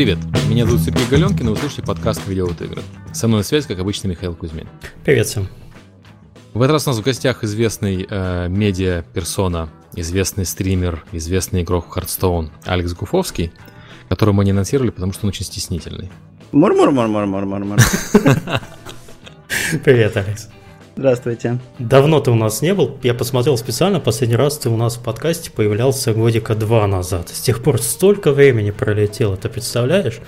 Привет, меня зовут Сергей Галенкин, и вы слушаете подкаст «Видео от игры». Со мной на связи, как обычно, Михаил Кузьмин. Привет всем. В этот раз у нас в гостях известный э, медиа-персона, известный стример, известный игрок в Hearthstone Алекс Гуфовский, которого мы не анонсировали, потому что он очень стеснительный. Мур-мур-мур-мур-мур-мур. Привет, Алекс. Здравствуйте. Давно ты у нас не был. Я посмотрел специально, последний раз ты у нас в подкасте появлялся годика два назад. С тех пор столько времени пролетело, ты представляешь?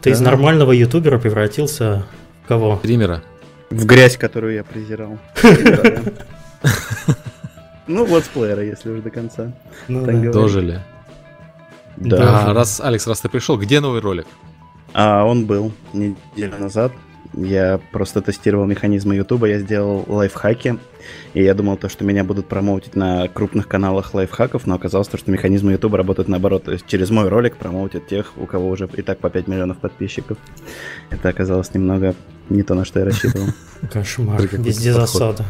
Ты из Да. нормального ютубера превратился в кого? Стримера. В грязь, которую я презирал. Ну, летсплеера, если уж до конца. Ну. Дожили. Да. А, раз, Алекс, раз ты пришел, где новый ролик? А он был неделю назад. Я просто тестировал механизмы Ютуба, я сделал лайфхаки, и я думал то, что меня будут промоутить на крупных каналах лайфхаков, но оказалось то, что механизмы Ютуба работают наоборот, то есть через мой ролик промоутят тех, у кого уже и так по 5 миллионов подписчиков. Это оказалось немного не то, на что я рассчитывал. Кошмар. Везде засада.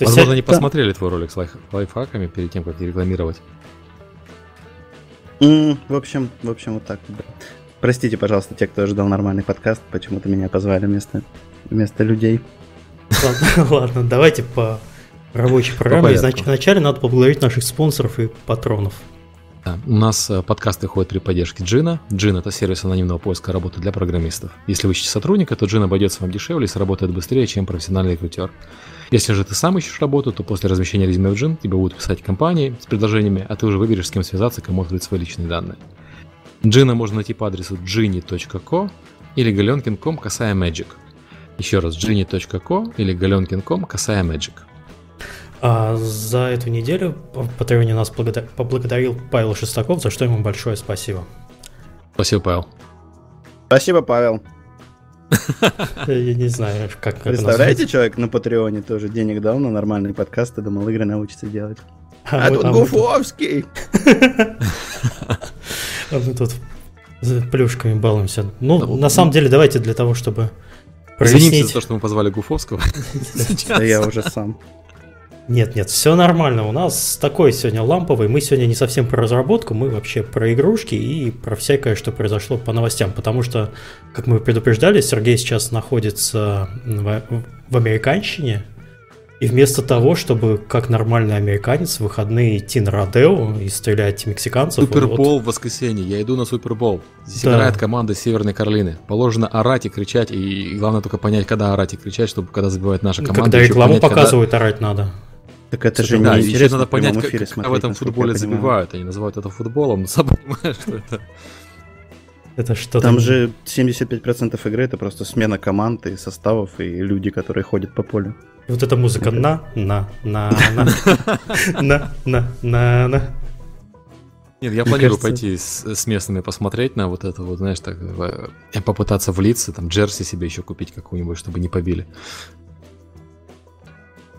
Возможно, они посмотрели твой ролик с лайф- лайфхаками перед тем, как рекламировать. В общем, в общем, вот так. Простите, пожалуйста, те, кто ожидал нормальный подкаст, почему-то меня позвали вместо, вместо людей. Ладно, ладно, давайте по рабочей программе. Вначале надо поблагодарить наших спонсоров и патронов. Да. У нас э, подкаст выходит при поддержке Джина. Джин — это сервис анонимного поиска работы для программистов. Если вы ищете сотрудника, то Джин обойдется вам дешевле и сработает быстрее, чем профессиональный рекрутер. Если же ты сам ищешь работу, то после размещения резюме в Джин тебе будут писать компании с предложениями, а ты уже выберешь, с кем связаться, кому открыть свои личные данные. Джина можно найти по адресу gini.co или galenkin.com касая magic. Еще раз, gini.co или galenkin.com касая magic. А за эту неделю Патреоне нас благодар- поблагодарил Павел Шестаков, за что ему большое спасибо. Спасибо, Павел. Спасибо, Павел. Я не знаю, как, как Представляете, человек на Патреоне тоже денег дал на нормальный подкаст и думал, игры научится делать. А, мы- тут Гуфовский! А мы тут плюшками балуемся. Ну, на самом деле, давайте для того, чтобы Извините за то, что мы позвали Гуфовского. Да я уже сам. Нет, нет, все нормально. У нас такой сегодня ламповый. Мы сегодня не совсем про разработку, мы вообще про игрушки и про всякое, что произошло по новостям. Потому что, как мы предупреждали, Сергей сейчас находится в, в американщине. И вместо того, чтобы как нормальный американец в выходные идти на Родео и стрелять мексиканцев, он вот- Супербол в воскресенье. Я иду на Супербол. Здесь Да. играет команда Северной Каролины. Положено орать и кричать. И главное только понять, когда орать и кричать, чтобы когда забивает наша команда. когда рекламу понять, когда- показывают, орать надо. Так это же Да, не еще интересно надо понять, как, как в этом футболе забивают. Они называют это футболом, но сам понимаешь, что это... Это что Там же 75% игры это просто смена команд и составов и люди, которые ходят по полю. Вот эта музыка на, на, на, на, на, на, на, на. Нет, я Мне планирую кажется- пойти с, с местными посмотреть на вот это вот, знаешь, так, э, попытаться влиться, там, джерси себе еще купить какую-нибудь, чтобы не побили.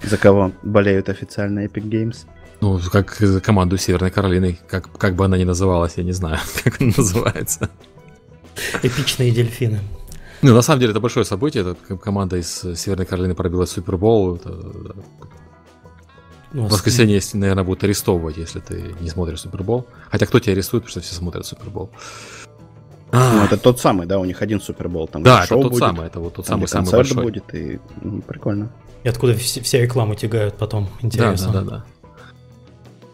За кого болеют официально Epic Games. Ну, как за команду Северной Каролины, как, как бы она ни называлась, я не знаю, как она называется. Эпичные дельфины. Ну, на самом деле, это большое событие. Это команда из э, Северной Каролины пробила Супербол. Это, да. Ну, В воскресенье, наверное, будут арестовывать, если ты не смотришь Супербол. Хотя кто тебя арестует, потому что все смотрят Супербол. Ну, А, это тот самый, да, у них один Супербол. Там да, это тот будет, самый, это вот тот там самый-самый концерт большой. будет, и ну, прикольно. И откуда все, все рекламу тягают потом, Да, интересно. да, да, да. Знаешь,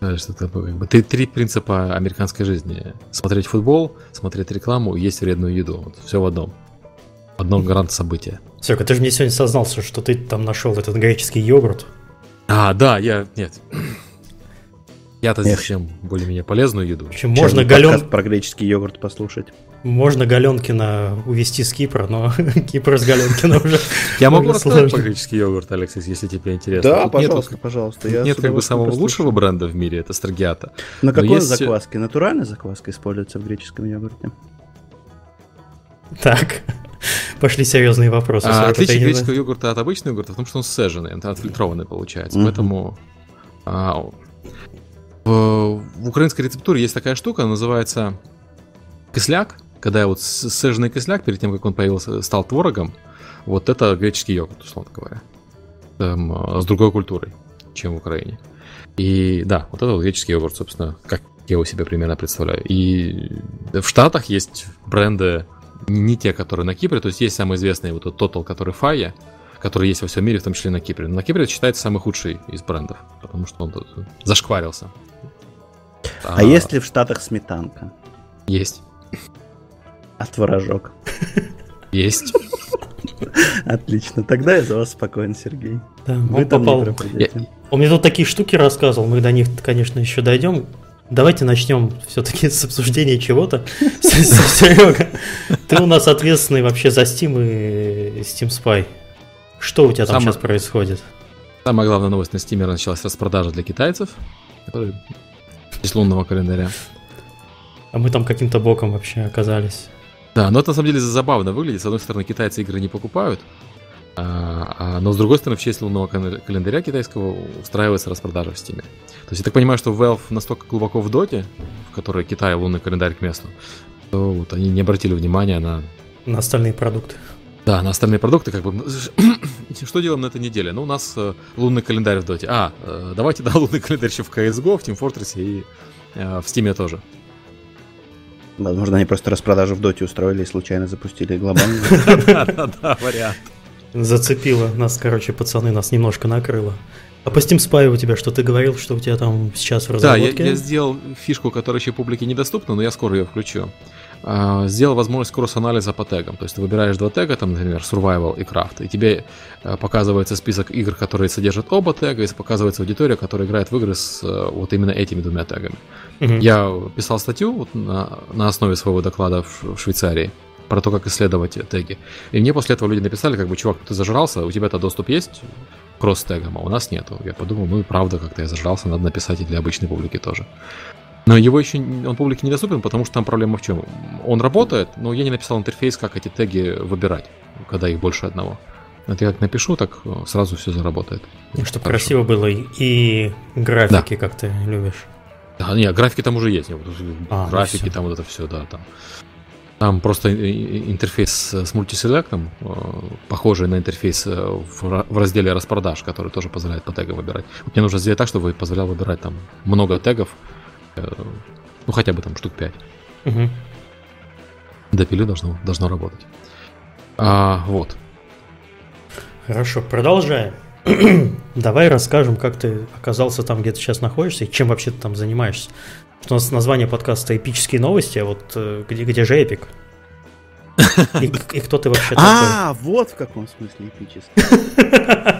это как бы три, три принципа американской жизни. Смотреть футбол, смотреть рекламу есть вредную еду. Вот все в одном. В одном грант события. Серега, ты же мне сегодня сознался, что ты там нашел этот греческий йогурт. А, да, я... Нет. Я-то зачем более-менее полезную еду. В общем, можно, Гален... про греческий йогурт послушать. можно Галенкина увезти с Кипра, но Кипр с Галенкина уже... Я могу рассказать про греческий йогурт, Алексей, если тебе интересно. Да, пожалуйста, пожалуйста. нет как бы самого лучшего бренда в мире, это Строгиата. На какой закваске? Натуральная закваска используется в греческом йогурте? Так, пошли серьезные вопросы. А, отличие греческого йогурта от обычного йогурта в том, что он сцеженный, он отфильтрованный получается. Поэтому а, в, в украинской рецептуре есть такая штука, называется кисляк. Когда вот с- сцеженный кисляк, перед тем, как он появился, стал творогом, вот это греческий йогурт, условно говоря. Эм, а, с другой культурой, чем в Украине. И да, вот это вот греческий йогурт, собственно, как Я его себе примерно представляю. И в Штатах есть бренды, не те, которые на Кипре, то есть есть самый известный вот тот Total, который Fire, который есть во всем мире, в том числе на Кипре. Но на Кипре это считается самый худший из брендов, потому что он тут зашкварился. А, а есть ли в Штатах сметанка? Есть. А творожок? Есть. Отлично, тогда я за вас спокоен, Сергей. Да, Вы там попал. не Он мне тут такие штуки рассказывал, мы до них, конечно, еще дойдем. Давайте начнем все-таки с обсуждения чего-то. Серега, ты у нас ответственный вообще за Steam и Steam Spy. Что у тебя там сейчас происходит? Самая главная новость на Steam началась распродажа для китайцев, которые из лунного календаря. А мы там каким-то боком вообще оказались. Да, но это на самом деле забавно выглядит. С одной стороны, китайцы игры не покупают, а, а, но с другой стороны, в честь лунного календаря китайского устраивается распродажа в Steam. То есть я так понимаю, что Valve настолько глубоко в доте, в которой Китай лунный календарь к месту, то вот они не обратили внимания на... На остальные продукты. Да, на остальные продукты, как бы, что делаем на этой неделе? Ну, у нас э, лунный календарь в доте. А, э, давайте, да, лунный календарь еще в CSGO, в Team Fortress и э, в Steam тоже. Возможно, они просто распродажу в доте устроили и случайно запустили глобальную. Да-да-да, вариант. Зацепило нас, короче, пацаны, нас немножко накрыло. А по Steam Spy у тебя что? Ты говорил, что у тебя там сейчас в разработке? Да, я, я сделал фишку, которая еще публике недоступна, но я скоро ее включу. Uh, сделал возможность кросс-анализа по тегам. То есть ты выбираешь два тега, там, например, Survival и Craft, и тебе uh, показывается список игр, которые содержат оба тега, и показывается аудитория, которая играет в игры с uh, вот именно этими двумя тегами. Uh-huh. Я писал статью вот, на, на основе своего доклада в, в Швейцарии про то, как исследовать теги. И мне после этого люди написали, как бы, чувак, ты зажрался, у тебя-то доступ есть кросс-тегом, а у нас нету. Я подумал, ну и правда, как-то я зажрался, надо написать и для обычной публики тоже. Но его еще, он публике недоступен, потому что там проблема в чем? Он работает, но я не написал интерфейс, как эти теги выбирать, когда их больше одного. Вот я как напишу, так э, сразу все заработает. Ну, чтобы Хорошо. красиво было и графики, да. как ты любишь. Да, нет, графики там уже есть. А, ну графики ну там вот это все, да, там. Там просто интерфейс с мультиселектом, э, похожий на интерфейс э, в разделе распродаж, который тоже позволяет по тегам выбирать. Мне нужно сделать так, чтобы позволял выбирать там много тегов, ну хотя бы там штук 5. Угу. Допили должно, должно работать. А, вот. Хорошо, продолжаем. Давай расскажем, как ты оказался там, где ты сейчас находишься, и чем вообще ты там занимаешься. У нас название подкаста «Эпические новости», а вот э, где, где же эпик? И, и кто ты вообще такой? А, вот в каком смысле эпический.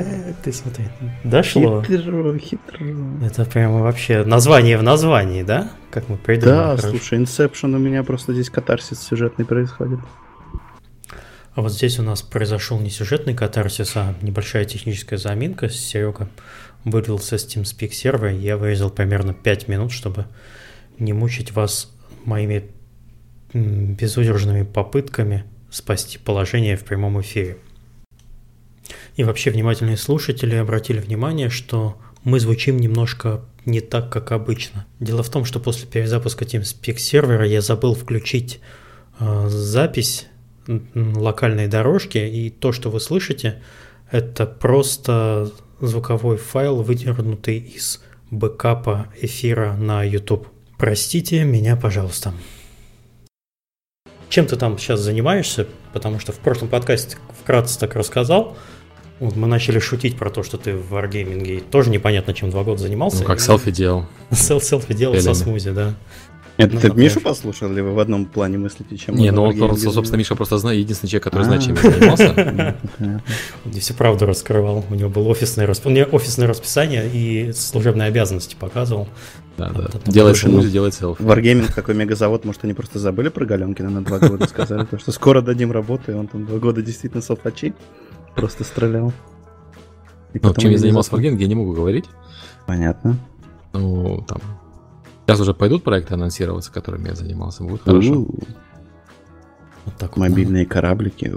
Э, ты смотри, дошло. Хитро, хитро. Это прямо вообще название в названии, да? Как мы придумали. Да, слушай, Inception у меня просто здесь катарсис сюжетный происходит. А вот здесь у нас произошел не сюжетный катарсис, а небольшая техническая заминка. Серега вылился Steam Speak сервер, я вырезал примерно 5 минут, чтобы не мучить вас моими безудержными попытками спасти положение в прямом эфире. И вообще внимательные слушатели обратили внимание, что мы звучим немножко не так, как обычно. Дело в том, что после перезапуска TeamSpeak сервера я забыл включить э, запись локальной дорожки, и то, что вы слышите, это просто звуковой файл, выдернутый из бэкапа эфира на YouTube. Простите меня, пожалуйста. Чем ты там сейчас занимаешься? Потому что в прошлом подкасте вкратце так рассказал. Вот мы начали шутить про то, что ты в Wargaming тоже непонятно, чем два года занимался. Ну, как селфи делал. Селфи делал со смузи, да. Это ну, ты Мишу послушал, или вы в одном плане мыслите, чем Не, ну, он, собственно, Миша просто знает, единственный человек, который знает, чем я занимался. Он всю правду раскрывал. У него было офисное, расп... офисное расписание и служебные обязанности показывал. Да, да. Делает смузи, делает селфи. Wargaming такой мегазавод, может, они просто забыли про Галенкина на два года, сказали, что скоро дадим работу, и он там два года действительно селфачи просто стрелял. Ну, чем я занимался в Wargaming, я не могу говорить. Понятно. Ну, там, Сейчас уже пойдут проекты анонсироваться, которыми я занимался. Будет хорошо. Вот так Мобильные кораблики.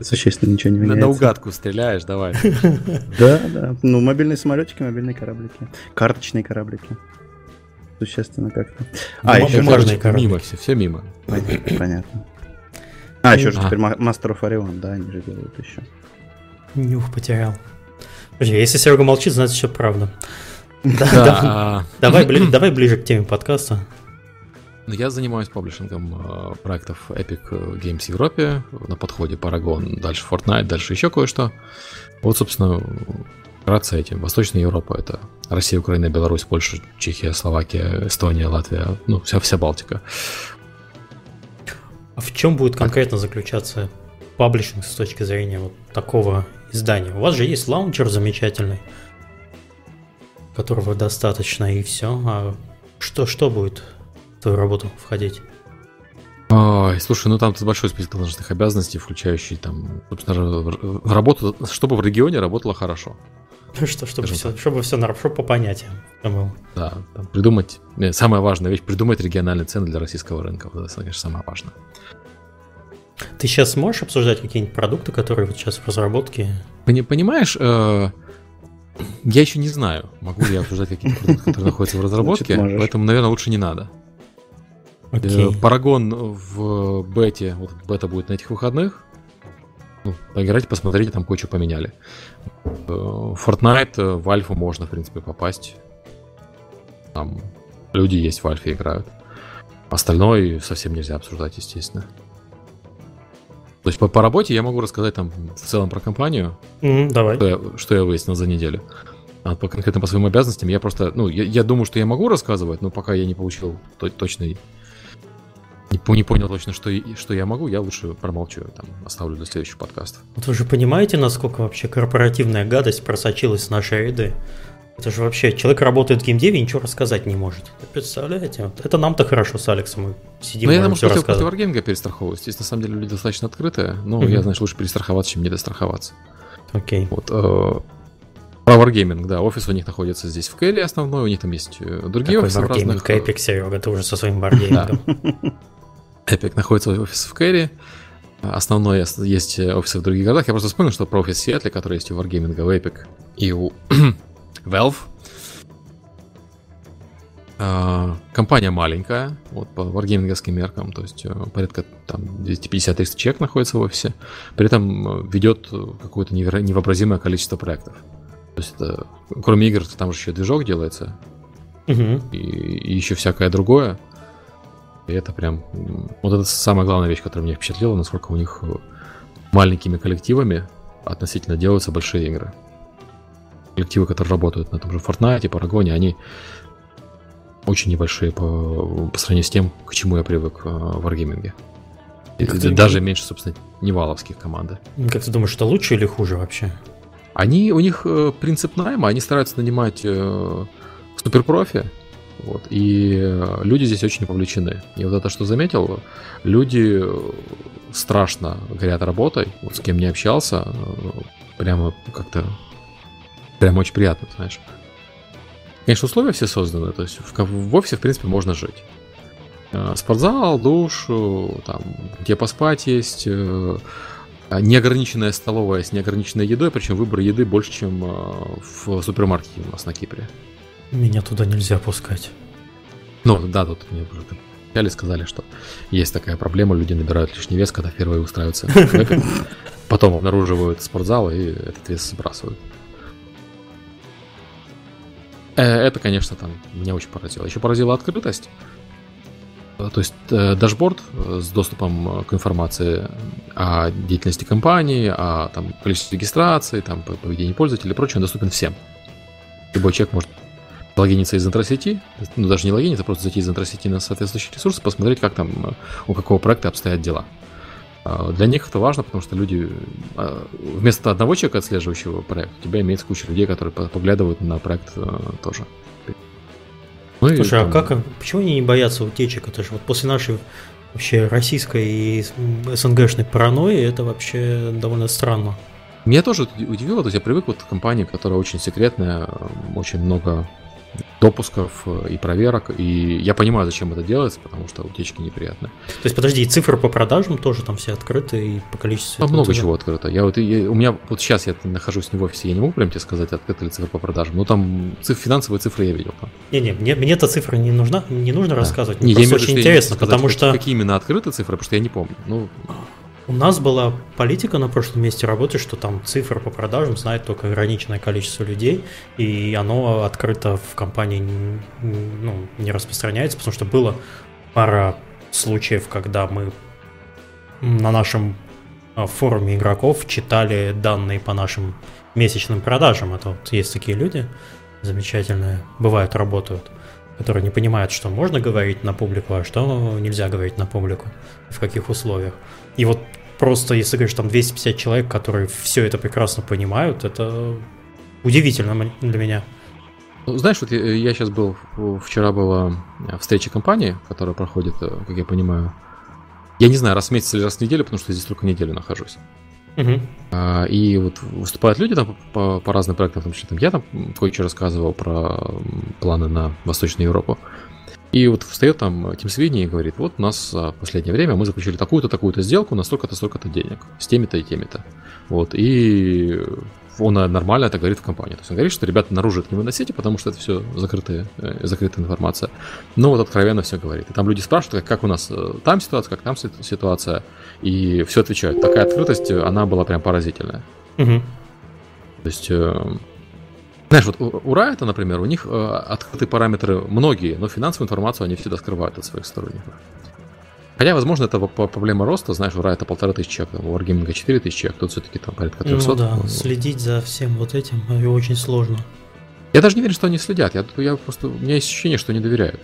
Существенно ничего не меняется. На угадку стреляешь, давай. Да, да. Ну, мобильные самолетики, мобильные кораблики. Карточные кораблики. Существенно как-то. А, еще кораблики. Мимо все, все мимо. Понятно. А, еще же теперь Master of Orion, да, они же делают еще. Нюх потерял. Если Серега молчит, значит все правда. Давай ближе к теме подкаста. Ну, я занимаюсь паблишингом э, проектов Epic Games в Европе, на подходе Paragon, дальше Fortnite, дальше еще кое-что. Вот, собственно, вкратце этим. Восточная Европа — это Россия, Украина, Беларусь, Польша, Чехия, Словакия, Эстония, Латвия, ну, вся, вся Балтика. А в чем будет конкретно заключаться паблишинг с точки зрения вот такого издания? У вас же есть лаунчер замечательный, которого достаточно, и все. А что, что будет в твою работу входить? Ой, слушай, ну там большой список должностных обязанностей, включающий там, собственно, работу, чтобы в регионе работало хорошо. Ну что, чтобы все, чтобы все, чтобы по понятиям. Да, там, придумать, нет, самая важная вещь, придумать региональные цены для российского рынка. Вот это, конечно, самое важное. Ты сейчас можешь обсуждать какие-нибудь продукты, которые вот сейчас в разработке? Понимаешь, э, я еще не знаю, могу ли я обсуждать какие-то продукты, которые находятся в разработке, поэтому, наверное, лучше не надо. Okay. Э, Парагон в бете, вот бета будет на этих выходных. Ну, поиграйте, посмотрите, там кое-что поменяли. Э, Fortnite э, в альфу можно, в принципе, попасть. Там люди есть в альфе играют. Остальное совсем нельзя обсуждать, естественно. То есть по, по работе я могу рассказать там в целом про компанию. Mm, давай. Что я, что я выяснил за неделю. А по конкретно по своим обязанностям я просто, ну, я, я думаю, что я могу рассказывать, но пока я не получил точный не, не понял точно, что, что я могу, я лучше промолчу, там, оставлю для следующих подкастов. Вот вы же понимаете, насколько вообще корпоративная гадость просочилась в наши ряды? Это же вообще, человек работает в геймдеве и ничего рассказать не может. Представляете? Это нам-то хорошо с Алексом мы сидим. Ну, я думаю, что хотел против Wargaming перестраховываться. Здесь на самом деле люди достаточно открытые, но mm-hmm. я, знаешь, лучше перестраховаться, чем не достраховаться. Окей. Okay. Вот, э, про Wargaming, да, офис у них находится здесь в Кэле основной, у них там есть э, другие Какой офисы Wargaming, разных. Epic, Серега, ты уже со своим Wargaming. Epic находится офис в Кэрри. Основной есть офисы в других городах. Я просто вспомнил, что про офис Сиэтле, который есть у Wargaming, у Epic и у Valve. А, компания маленькая, вот по варгейминговским меркам, то есть э, порядка там 250-300 человек находится в офисе, при этом э, ведет какое-то невообразимое количество проектов. То есть это, кроме игр, там же еще движок делается, угу. и, и еще всякое другое. И это прям... Вот это самая главная вещь, которая меня впечатлила, насколько у них э, маленькими коллективами относительно делаются большие игры. Коллективы, которые работают на том же Fortnite, Парагоне, они очень небольшие по, по сравнению с тем, к чему я привык э, в Wargaming. Даже меньше, собственно, неваловских команды. Как ты думаешь, это лучше или хуже вообще? Они, у них э, принцип найма, они стараются нанимать э, суперпрофи, вот. И э, люди здесь очень вовлечены. И вот это, что заметил, люди э, страшно горят работой. Вот с кем не общался, э, прямо как-то прямо очень приятно, знаешь. Конечно, условия все созданы, то есть в, в офисе, в принципе, можно жить. Спортзал, душ, там, где поспать есть, неограниченная столовая с неограниченной едой, причем выбор еды больше, чем в супермаркете у нас на Кипре. Меня туда нельзя пускать. Ну, да, тут мне уже вначале сказали, что есть такая проблема, люди набирают лишний вес, когда впервые устраиваются потом обнаруживают спортзал и этот вес сбрасывают. Э, это, конечно, там меня очень поразило. Еще поразила открытость. Э, то есть э, дашборд с доступом к информации о деятельности компании, о там, количестве регистрации, там, поведении пользователя и прочее, доступен всем. Любой человек может логиниться из интросети, ну даже не логиниться, просто зайти из интросети на соответствующий ресурс и посмотреть, как там э, у какого проекта обстоят дела. А, для них это важно, потому что люди, а, вместо одного человека, отслеживающего проект, у тебя имеется куча людей, которые поглядывают на проект э, тоже. Ну, Слушай, и, а как, почему они не боятся утечек? Это же вот после нашей вообще российской и СНГшной паранойи это вообще довольно странно. Меня тоже удивило, то есть я привык вот к компании, которая очень секретная, очень много допусков э, и проверок. И я понимаю, зачем это делается, потому что утечки неприятные. То есть, подожди, и цифры по продажам тоже там все открыты и по количеству. Там много чего открыто. Я вот я, у меня вот сейчас я нахожусь не в офисе, я не могу прям тебе сказать, открыты ли цифры по продажам. Но там цифры, финансовые цифры я видел. Не-не, мне, мне эта цифра не нужна, не нужно да. рассказывать. Мне не, просто очень интересно, потому что. Какие именно открыты цифры, потому что я не помню. Ну, У нас была политика на прошлом месте работы, что там цифры по продажам знает только ограниченное количество людей, и оно открыто в компании ну, не распространяется, потому что было пара случаев, когда мы на нашем а, форуме игроков читали данные по нашим месячным продажам. Это вот есть такие люди замечательные, бывают, работают, которые не понимают, что можно говорить на публику, а что нельзя говорить на публику, в каких условиях. И вот просто, если говоришь, там 250 человек, которые все это прекрасно понимают, это удивительно для меня. Ну, знаешь, вот я, я сейчас был, вчера была встреча компании, которая проходит, э, как я понимаю, я не знаю, раз в месяц или раз в неделю, потому что здесь только неделю нахожусь. Угу. А, и вот выступают люди там по, по разным проектам, в том числе там я там кое-что рассказывал про планы на Восточную Европу. И вот встает там Тим Свидни и говорит, вот у нас в последнее время мы заключили такую-то, такую-то сделку на столько-то, столько-то денег, с теми-то и теми-то. Вот, и он нормально это говорит в компании. То есть он говорит, что ребята наружу это не выносите, потому что это все закрытая, э, закрытая информация. Но вот откровенно все говорит. И там люди спрашивают, как, как у нас э, там ситуация, как там ситуация, и все отвечают. Такая открытость, она была прям поразительная. Угу. То есть э, знаешь, вот у Riot, например, у них э, открытые параметры многие, но финансовую информацию они всегда скрывают от своих сторонников. Хотя, возможно, это проблема роста, знаешь, у Riot полтора тысячи человек, у Wargaming 4 тысячи человек, тут все-таки там порядка 300. Ну да, следить за всем вот этим э, очень сложно. Я даже не верю, что они следят, я, я просто, у меня есть ощущение, что они доверяют.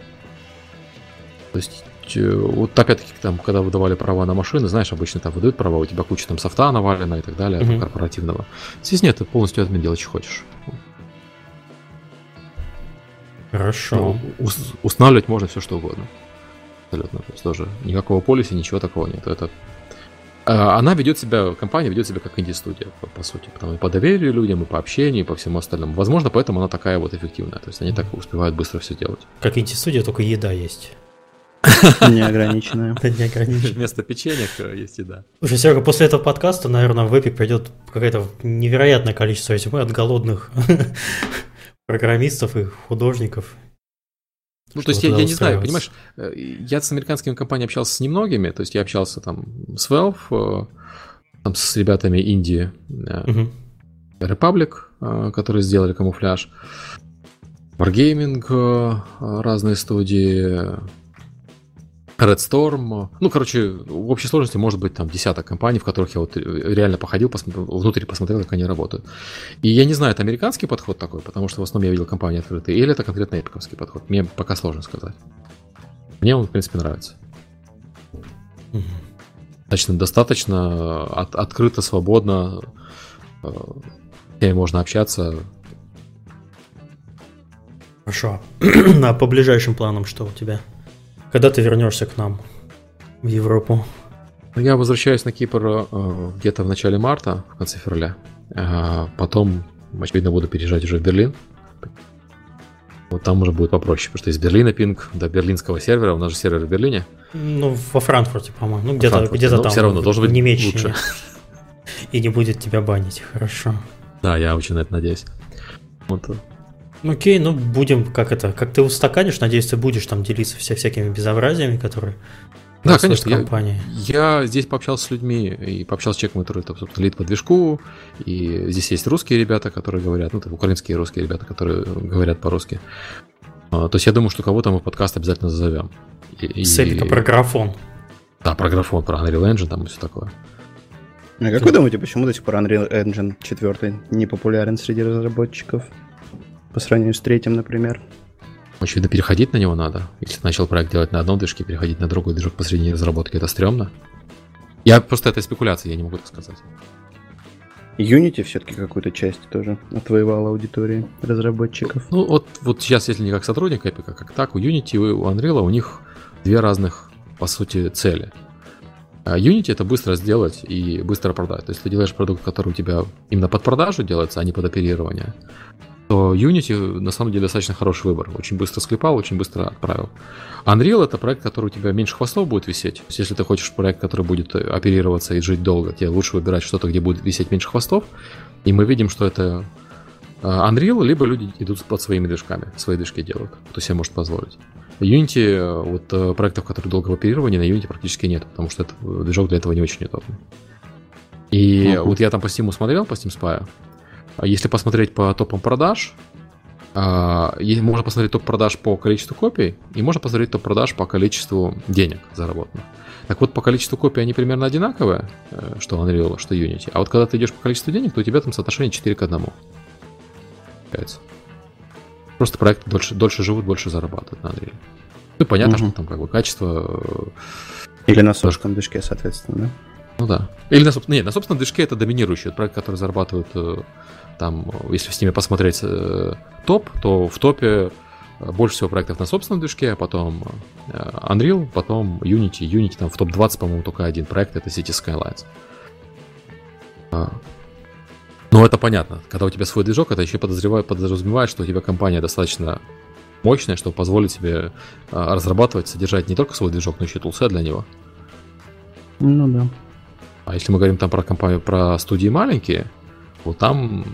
То есть э, вот опять-таки, там, когда выдавали права на машины, знаешь, обычно там выдают права, у тебя куча там софта навалена и так далее, mm-hmm. корпоративного. Здесь нет, ты полностью делать, что хочешь. Хорошо. Ну, устанавливать можно все что угодно. Абсолютно. То есть тоже никакого полиса, ничего такого нет. Это а, она ведет себя, компания ведет себя как инди-студия, по, по сути. Потому и по доверию людям, и по общению, и по всему остальному. Возможно, поэтому она такая вот эффективная. То есть они так успевают быстро все делать. Как инди-студия, только еда есть. Неограниченная. Неограниченная. Вместо печенья есть еда. Слушай, Серега, после этого подкаста, наверное, в Epic придет какое-то невероятное количество резюме от голодных программистов и художников. Ну, то есть я, я не знаю, понимаешь, э, я с американскими компаниями общался с немногими, то есть я общался там с Valve, э, там с ребятами Индии, угу. Republic, которые сделали камуфляж, Wargaming, разные студии, Red Storm. Ну, короче, в общей сложности может быть там десяток компаний, в которых я вот реально походил, посмотрел, внутри посмотрел, как они работают. И я не знаю, это американский подход такой, потому что в основном я видел компании открытые, или это конкретно эпиковский подход. Мне пока сложно сказать. Мне он, в принципе, нравится. Достаточно, достаточно от, открыто, свободно, э, можно общаться. Хорошо. а по ближайшим планам что у тебя? Когда ты вернешься к нам в Европу? Я возвращаюсь на Кипр э, где-то в начале марта, в конце февраля. Э, потом, очевидно, буду переезжать уже в Берлин. Вот там уже будет попроще, потому что из Берлина пинг до берлинского сервера, у нас же сервер в Берлине. Ну, во Франкфурте, по-моему. Ну, где-то, где-то там. все равно должен быть Немеччине. лучше. И не будет тебя банить, хорошо. Да, я очень на это надеюсь. Вот Окей, ну будем, как это, как ты устаканишь, надеюсь, ты будешь там делиться вся, всякими безобразиями, которые да, конечно. Я, я здесь пообщался с людьми и пообщался с человеком, который, там, собственно, лид по движку. И здесь есть русские ребята, которые говорят, ну, там, украинские русские ребята, которые говорят по-русски. А, то есть я думаю, что кого-то мы в подкаст обязательно зазовем. И, Сепика про графон. Да, про графон, про Unreal Engine там и все такое. А как вы думаете, почему до сих пор Unreal Engine 4 не популярен среди разработчиков? По сравнению с третьим, например. Очевидно, переходить на него надо. Если ты начал проект делать на одном движке, переходить на другой движок посредине разработки, это стрёмно. Я просто это спекуляция, я не могу так сказать. Unity все-таки какую-то часть тоже отвоевала аудитории разработчиков. Ну, вот, вот сейчас, если не как сотрудник Epic, а как так, у Unity и у Unreal у них две разных, по сути, цели. А Unity это быстро сделать и быстро продать. То есть ты делаешь продукт, который у тебя именно под продажу делается, а не под оперирование то Unity на самом деле достаточно хороший выбор. Очень быстро склепал, очень быстро отправил. Unreal это проект, который у тебя меньше хвостов будет висеть. Если ты хочешь проект, который будет оперироваться и жить долго, тебе лучше выбирать что-то, где будет висеть меньше хвостов. И мы видим, что это а, Unreal, либо люди идут под своими движками, свои движки делают, кто себе может позволить. Unity, вот проектов, которые долгого оперирования, на Unity практически нет, потому что это, движок для этого не очень удобный. И uh-huh. вот я там по Steam смотрел, по Steam Spy. Если посмотреть по топам продаж, можно посмотреть топ продаж по количеству копий, и можно посмотреть топ продаж по количеству денег заработанных. Так вот, по количеству копий они примерно одинаковые, э, что Unreal, что Unity. А вот когда ты идешь по количеству денег, то у тебя там соотношение 4 к 1. Просто проекты дольше, дольше живут, больше зарабатывают на Unreal. Ну и понятно, угу. что там как бы качество... Э, Или на собственном движке, соответственно, да? Ну да. Или на, нет, на собственном движке это доминирующий проект, который зарабатывает э, там, если с ними посмотреть топ, то в топе больше всего проектов на собственном движке, а потом э, Unreal, потом Unity. Unity там в топ-20, по-моему, только один проект, это City Skylines. Но это понятно. Когда у тебя свой движок, это еще подозревает, подразумевает, что у тебя компания достаточно мощная, чтобы позволить себе а, разрабатывать, содержать не только свой движок, но еще и тулсы для него. Ну да. А если мы говорим там про компанию, про студии маленькие, вот там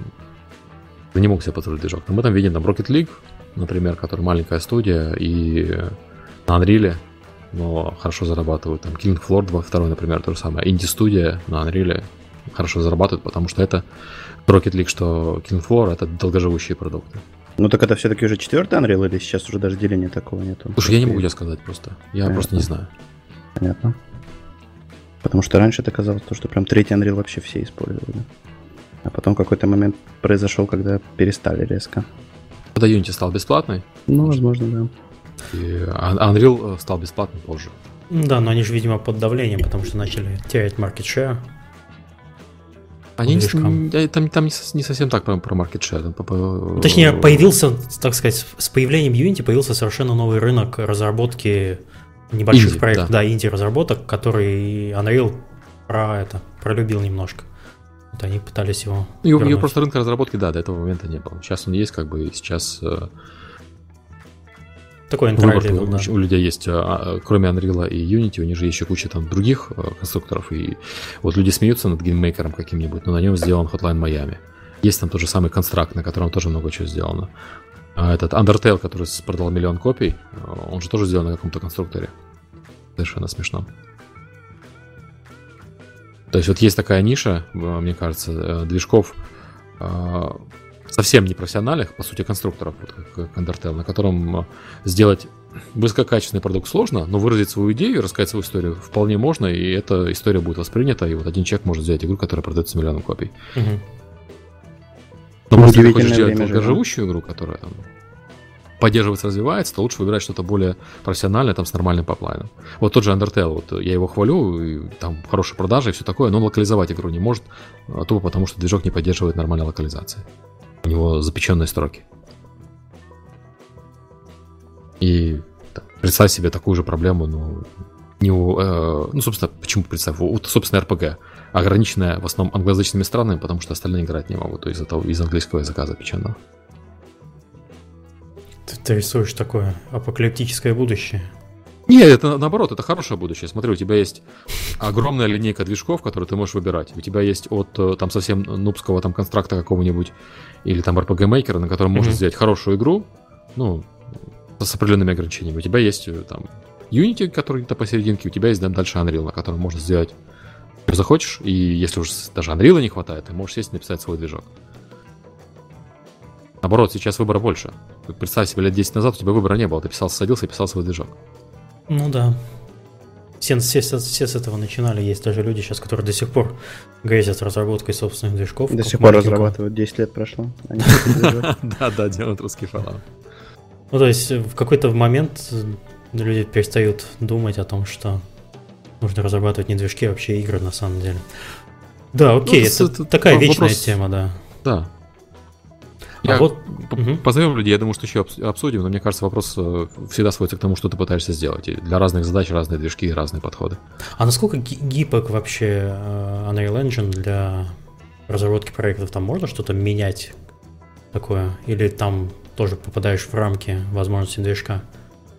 не могут себе позволить движок. Но мы там видим там Rocket League, например, который маленькая студия, и на Unreal, но хорошо зарабатывают. Там Killing Floor 2, второй, например, то же самое. Инди-студия на Unreal хорошо зарабатывает, потому что это Rocket League, что Killing Floor это долгоживущие продукты. Ну так это все-таки уже четвертый Unreal или сейчас уже даже деления такого нету? Слушай, я не могу тебе сказать просто. Я Понятно. просто не знаю. Понятно. Потому что раньше это казалось, то, что прям третий Unreal вообще все использовали. А потом какой-то момент произошел, когда перестали резко. Когда Unity стал бесплатный? Ну, возможно, да. И Unreal э, стал бесплатным позже. Да, но они же, видимо, под давлением, потому что начали терять market share. Они не, там, там не совсем так про, про market share. Там, по, Точнее, появился, так сказать, с появлением Unity появился совершенно новый рынок разработки небольших инди, проектов, да, да инди-разработок, который Unreal про это пролюбил немножко. Вот они пытались его. И у просто рынка разработки, да, до этого момента не было. Сейчас он есть, как бы, и сейчас э, такой выбор level, да. у людей есть, а, а, кроме Unreal и Unity, у них же еще куча там других э, конструкторов, и вот люди смеются над GameMaker ом каким-нибудь, но на нем сделан Hotline Miami. Есть там тот же самый Construct, на котором тоже много чего сделано. А этот Undertale, который продал миллион копий, э, он же тоже сделан на каком-то конструкторе. Совершенно смешно. То есть вот есть такая ниша, э, мне кажется, э, движков э, совсем не профессиональных, по сути, конструкторов, вот как Undertale, на котором сделать высококачественный продукт сложно, но выразить свою идею и рассказать свою историю вполне можно, и эта история будет воспринята, и вот один человек может взять игру, которая продается миллионом копий. Угу. Но ну, если ты хочешь сделать долгоживущую игру, которая там, поддерживается, развивается, то лучше выбирать что-то более профессиональное, там, с нормальным поплайном. Вот тот же Undertale, вот я его хвалю, и, там хорошие продажи и все такое, но он локализовать игру не может, а тупо потому что движок не поддерживает нормальной локализации. У него запеченные строки. И так, представь себе такую же проблему, ну, не у, э, ну, собственно, почему представь, у, собственно, RPG, ограниченная в основном англоязычными странами, потому что остальные играть не могут из-за того, из английского языка запеченного. Ты, ты рисуешь такое апокалиптическое будущее. Нет, это наоборот, это хорошее будущее. Смотри, у тебя есть огромная линейка движков, которые ты можешь выбирать. У тебя есть от э, там совсем нубского там констракта какого-нибудь или там RPG Maker, на котором mm-hmm. можно сделать хорошую игру, ну, с определенными ограничениями. У тебя есть э, там Unity, который где-то посерединке, у тебя есть дальше Unreal, на котором можно сделать что захочешь, и если уже даже Unreal не хватает, ты можешь сесть и написать свой движок. Наоборот, сейчас выбора больше. Представь себе, лет 10 назад у тебя выбора не было. Ты писал, садился и писал свой движок. Ну да. Все, все, все с этого начинали. Есть даже люди сейчас, которые до сих пор грезят разработкой собственных движков. До сих пор разрабатывают, 10 лет прошло. Да, да, делают русский файлов. Ну, то есть в какой-то момент люди перестают думать о том, что нужно разрабатывать не движки, а вообще игры на самом деле. Да, окей, ну, это, такая вечная тема, да. Да, я а вот позовем людей, я думаю, что еще обсудим, но мне кажется, вопрос э, всегда сводится к тому, что ты пытаешься сделать. И для разных задач разные движки и разные подходы. А насколько гибок вообще э, Unreal Engine для разработки проектов? Там можно что-то менять такое? Или там тоже попадаешь в рамки возможностей движка?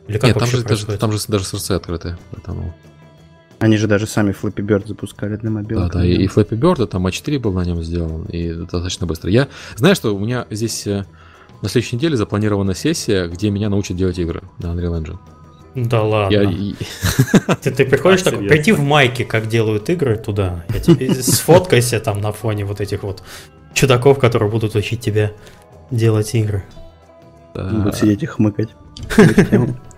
Или как Нет, там же, даже, там же даже сорсы открыты, поэтому... Они же даже сами Flappy Bird запускали для мобилок. Да, да, и, и Flappy Bird, там А4 был на нем сделан, и достаточно быстро. Я знаю, что у меня здесь э, на следующей неделе запланирована сессия, где меня научат делать игры на Unreal Engine. Да ладно. Я... Ты, ты приходишь так, такой, приди в майке, как делают игры туда. Я тебе сфоткайся там на фоне вот этих вот чудаков, которые будут учить тебя делать игры. Будут сидеть и хмыкать.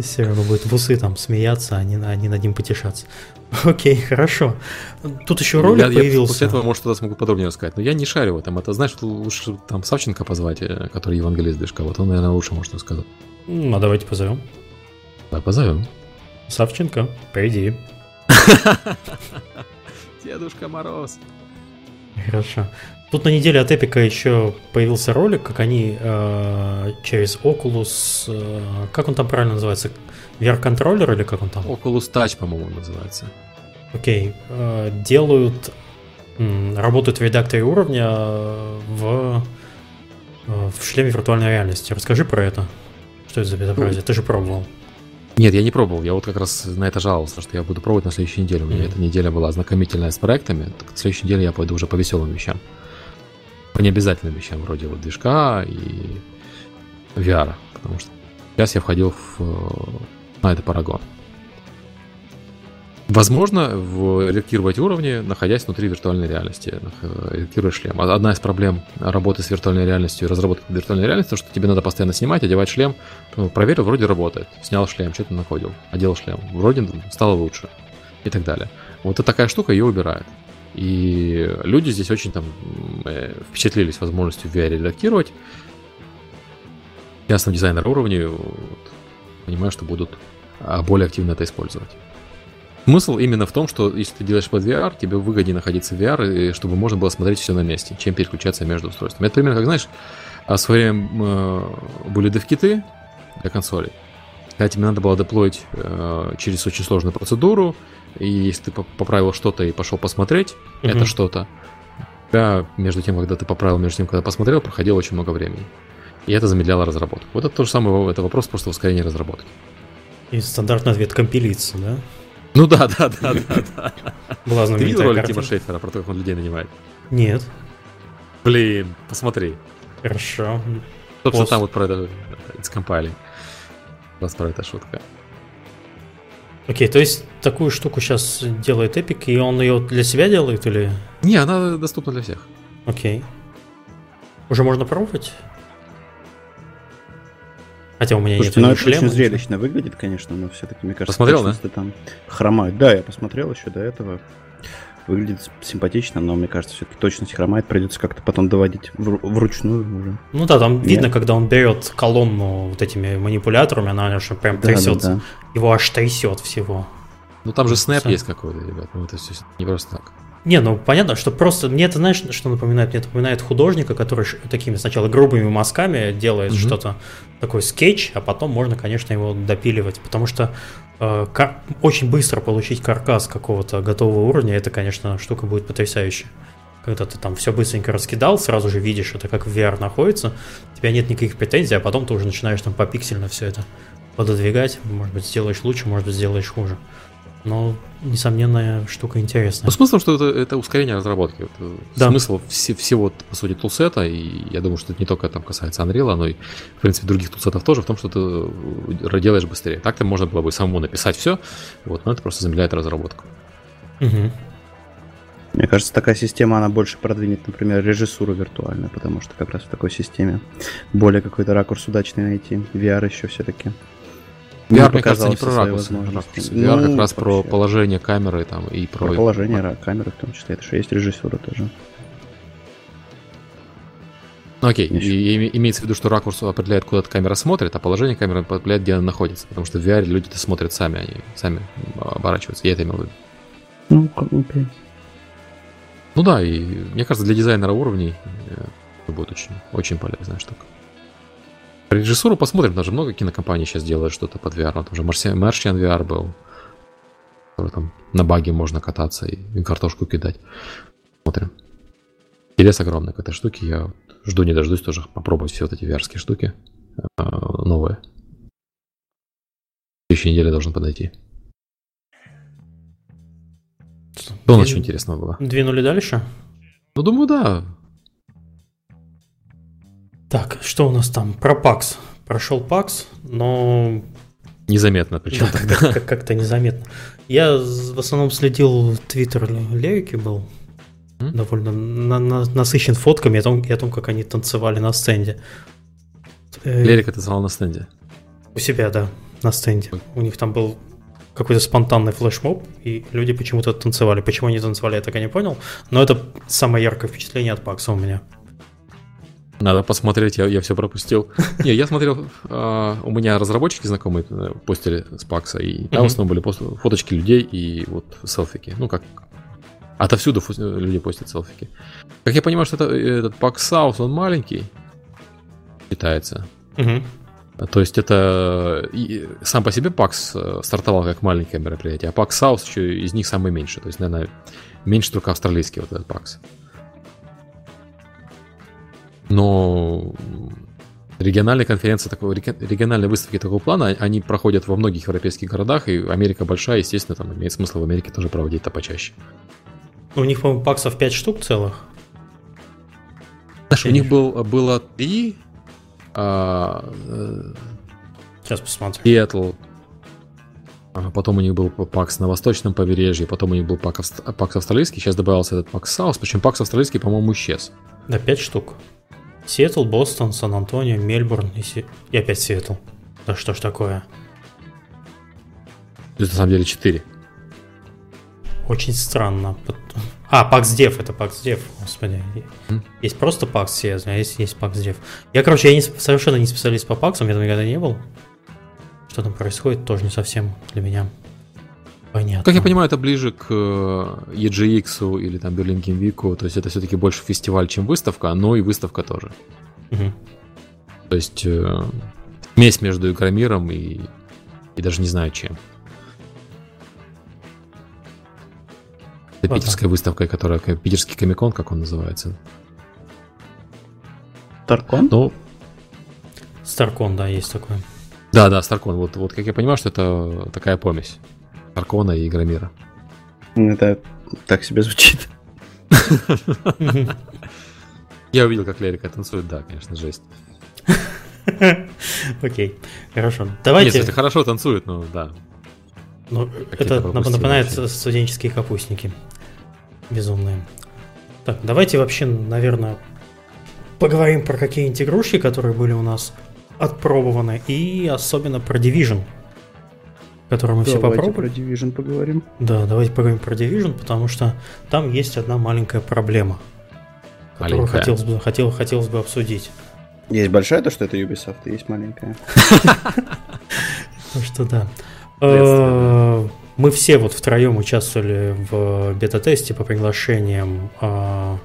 Все равно будет в усы там смеяться, а не, а не над ним потешаться. Окей, хорошо. Тут еще ролик я, появился. Я после этого, может, что-то смогу подробнее рассказать. Но я не шарю в этом. Это, знаешь, лучше там Савченко позвать, э, который евангелист движка. Вот он, наверное, лучше может рассказать. Ну, а давайте позовем. Да, позовем. Савченко, приди. Дедушка Мороз. Хорошо. Тут на неделе от Эпика еще появился ролик, как они э, через Oculus, э, как он там правильно называется, VR-контроллер или как он там? Oculus Touch, по-моему, называется. Окей, э, делают, э, работают в редакторе уровня в, э, в шлеме виртуальной реальности. Расскажи про это. Что это за безобразие? Ты же пробовал. Нет, я не пробовал. Я вот как раз на это жаловался, что я буду пробовать на следующей неделе. У меня mm-hmm. эта неделя была ознакомительная с проектами. Так на следующей неделе я пойду уже по веселым вещам. По необязательным вещам, вроде вот движка и VR. Потому что сейчас я входил в, на это Paragon. Возможно, в редактировать уровни, находясь внутри виртуальной реальности, редактируя шлем. Одна из проблем работы с виртуальной реальностью и разработки виртуальной реальности, то, что тебе надо постоянно снимать, одевать шлем. Ну, проверил, вроде работает. Снял шлем, что-то находил, одел шлем. Вроде стало лучше. И так далее. Вот это такая штука ее убирает. И люди здесь очень там э, впечатлились возможностью VR редактировать. Ясно, дизайнер уровня вот, понимаю, что будут а, более активно это использовать. Смысл именно в том, что если ты делаешь под VR, тебе выгоднее находиться в VR, чтобы можно было смотреть все на месте, чем переключаться между устройствами. Это примерно как, знаешь, в свое время были девкиты для консолей, когда тебе надо было деплоить э, через очень сложную процедуру, и если ты поправил что-то и пошел посмотреть, mm-hmm. это что-то, да, между тем, когда ты поправил, между тем, когда посмотрел, проходило очень много времени. И это замедляло разработку. Вот это то же самое, это вопрос просто ускорения разработки. И стандартный ответ компилится, да? Ну да, да, да, да, да. Была Ты видел ролик Тима Шейфера про то, как он людей нанимает? Нет. Блин, посмотри. Хорошо. Собственно, там вот про это It's Раз про это шутка. Окей, то есть такую штуку сейчас делает Epic, и он ее для себя делает или? Не, она доступна для всех. Окей. Уже можно пробовать? Хотя у меня Слушайте, нет ну, это шлема. очень зрелищно выглядит, конечно, но все-таки, мне кажется, посмотрел, да? там хромает. Да, я посмотрел еще до этого. Выглядит симпатично, но мне кажется, все-таки точность хромает, придется как-то потом доводить в, вручную уже. Ну да, там Нет. видно, когда он берет колонну вот этими манипуляторами, она аж прям да, трясется. Да, да. Его аж трясет всего. Ну там же снэп есть какой-то, ребят. Ну это все не просто так. Не, ну понятно, что просто мне это знаешь, что напоминает? Мне это напоминает художника, который такими сначала грубыми мазками делает mm-hmm. что-то такой скетч, а потом можно, конечно, его допиливать, потому что э, кар- очень быстро получить каркас какого-то готового уровня, это, конечно, штука будет потрясающая. Когда ты там все быстренько раскидал, сразу же видишь это, как в VR находится, у тебя нет никаких претензий, а потом ты уже начинаешь там попиксельно все это пододвигать, может быть, сделаешь лучше, может быть, сделаешь хуже. Но, несомненная штука интересная. Ну, смысл, что это, это ускорение разработки. Это да. Смысл вс- всего, по сути, тулсета, и я думаю, что это не только там касается Unreal, но и, в принципе, других тулсетов тоже, в том, что ты э, делаешь быстрее. Так-то можно было бы самому написать все, вот, но это просто замедляет разработку. Угу. Мне кажется, такая система, она больше продвинет, например, режиссуру виртуальную, потому что как раз в такой системе более какой-то ракурс удачный найти. VR еще все-таки. VR, мне кажется, не про ракурсы. ракурсы. VR ну, как раз про положение камеры там и про... Про положение камеры в том числе. Это же есть режиссура тоже. Ну окей, и, и, имеется в виду, что ракурс определяет, куда камера смотрит, а положение камеры определяет, где она находится. Потому что в VR люди-то смотрят сами, они сами оборачиваются. Я это имел в виду. Ну, окей. Ну да, и мне кажется, для дизайнера уровней это будет очень, очень полезная штука. Режиссуру посмотрим, даже много кинокомпаний сейчас делают что-то под VR. Там же Martian VR был, там на баге можно кататься и картошку кидать. Смотрим. Интерес огромный к этой штуке. Я жду не дождусь тоже попробовать все вот эти VR штуки э, новые. В следующей неделе должен подойти. Что у нас еще интересного было? Двинули дальше? Ну, думаю, да. Так, что у нас там? Про PAX. Прошел PAX, но... Незаметно, причем Да, тогда. как- как- как-то незаметно. Я в основном следил твиттер Лерики был. М? Довольно на- на- насыщен фотками о том, о том, как они танцевали на стенде. Э, Лерика танцевал на стенде. У себя, да, на стенде. У них там был какой-то спонтанный флешмоб, и люди почему-то танцевали. Почему они танцевали, я так и не понял. Но это самое яркое впечатление от Пакса у меня. Надо посмотреть, я, я все пропустил. Не, я смотрел, а, у меня разработчики знакомые э, постили с Пакса, и там в основном были пост- фоточки людей и вот селфики. Ну, как отовсюду э, люди постят селфики. Как я понимаю, что это, этот Пакс Саус, он маленький, считается. То есть это и сам по себе PAX э, стартовал как маленькое мероприятие, а PAX Саус еще из них самый меньший. То есть, наверное, меньше только австралийский вот этот ПАКС. Но региональные конференции такого, реги- региональные выставки такого плана, а- они проходят во многих европейских городах, и Америка большая, естественно, там имеет смысл в Америке тоже проводить это почаще. У них, по-моему, PAX ов 5 штук целых. Знаешь, у них был, было три а, э, Сейчас посмотрю. Сиэтл. А Потом у них был PAX на восточном побережье, потом у них был ПАК, авст- PAX австралийский, сейчас добавился этот ПАКС Саус, причем PAX австралийский, по-моему, исчез. Да, 5 штук. Сиэтл, Бостон, Сан-Антонио, Мельбурн и, Си- и опять Сиэтл. Да что ж такое? То есть, на самом деле, четыре. Очень странно. А, Пакс Дев, это Пакс Дев, господи. М. Есть просто Пакс Сиэтл, а есть, есть Пакс Дев. Я, короче, я не, совершенно не специалист по Паксам, я там никогда не был. Что там происходит, тоже не совсем для меня понятно. Как я понимаю, это ближе к э, EGX или там Berlin Game Week, то есть это все-таки больше фестиваль, чем выставка, но и выставка тоже. Мгм. То есть э, смесь между Игромиром и, и даже не знаю чем. Это Вот питерская выставка, которая питерский комикон, как он называется. Таркон? Ну, Старкон, да, есть такой. Да, да, Старкон. Вот, вот как я понимаю, что это такая помесь. Старкона и Игромира. Это так себе звучит. Я увидел, как Лерика танцует, да, конечно, жесть. Окей, хорошо. Нет, Давайте. это хорошо танцует, но да. Ну, это напоминает студенческие капустники. Безумные. Так, давайте вообще, наверное, поговорим про какие-нибудь игрушки, которые были у нас отпробованы, и особенно про Division, который мы все Давайте попробовали. про Division поговорим. Да, давайте поговорим про Division, потому что там есть одна маленькая проблема, которую Маленькая. хотелось бы, хотел, хотелось бы обсудить. Есть большая, то что это Ubisoft, и есть маленькая. Так что да. Э, Мы все вот втроем участвовали в бета-тесте по приглашениям э,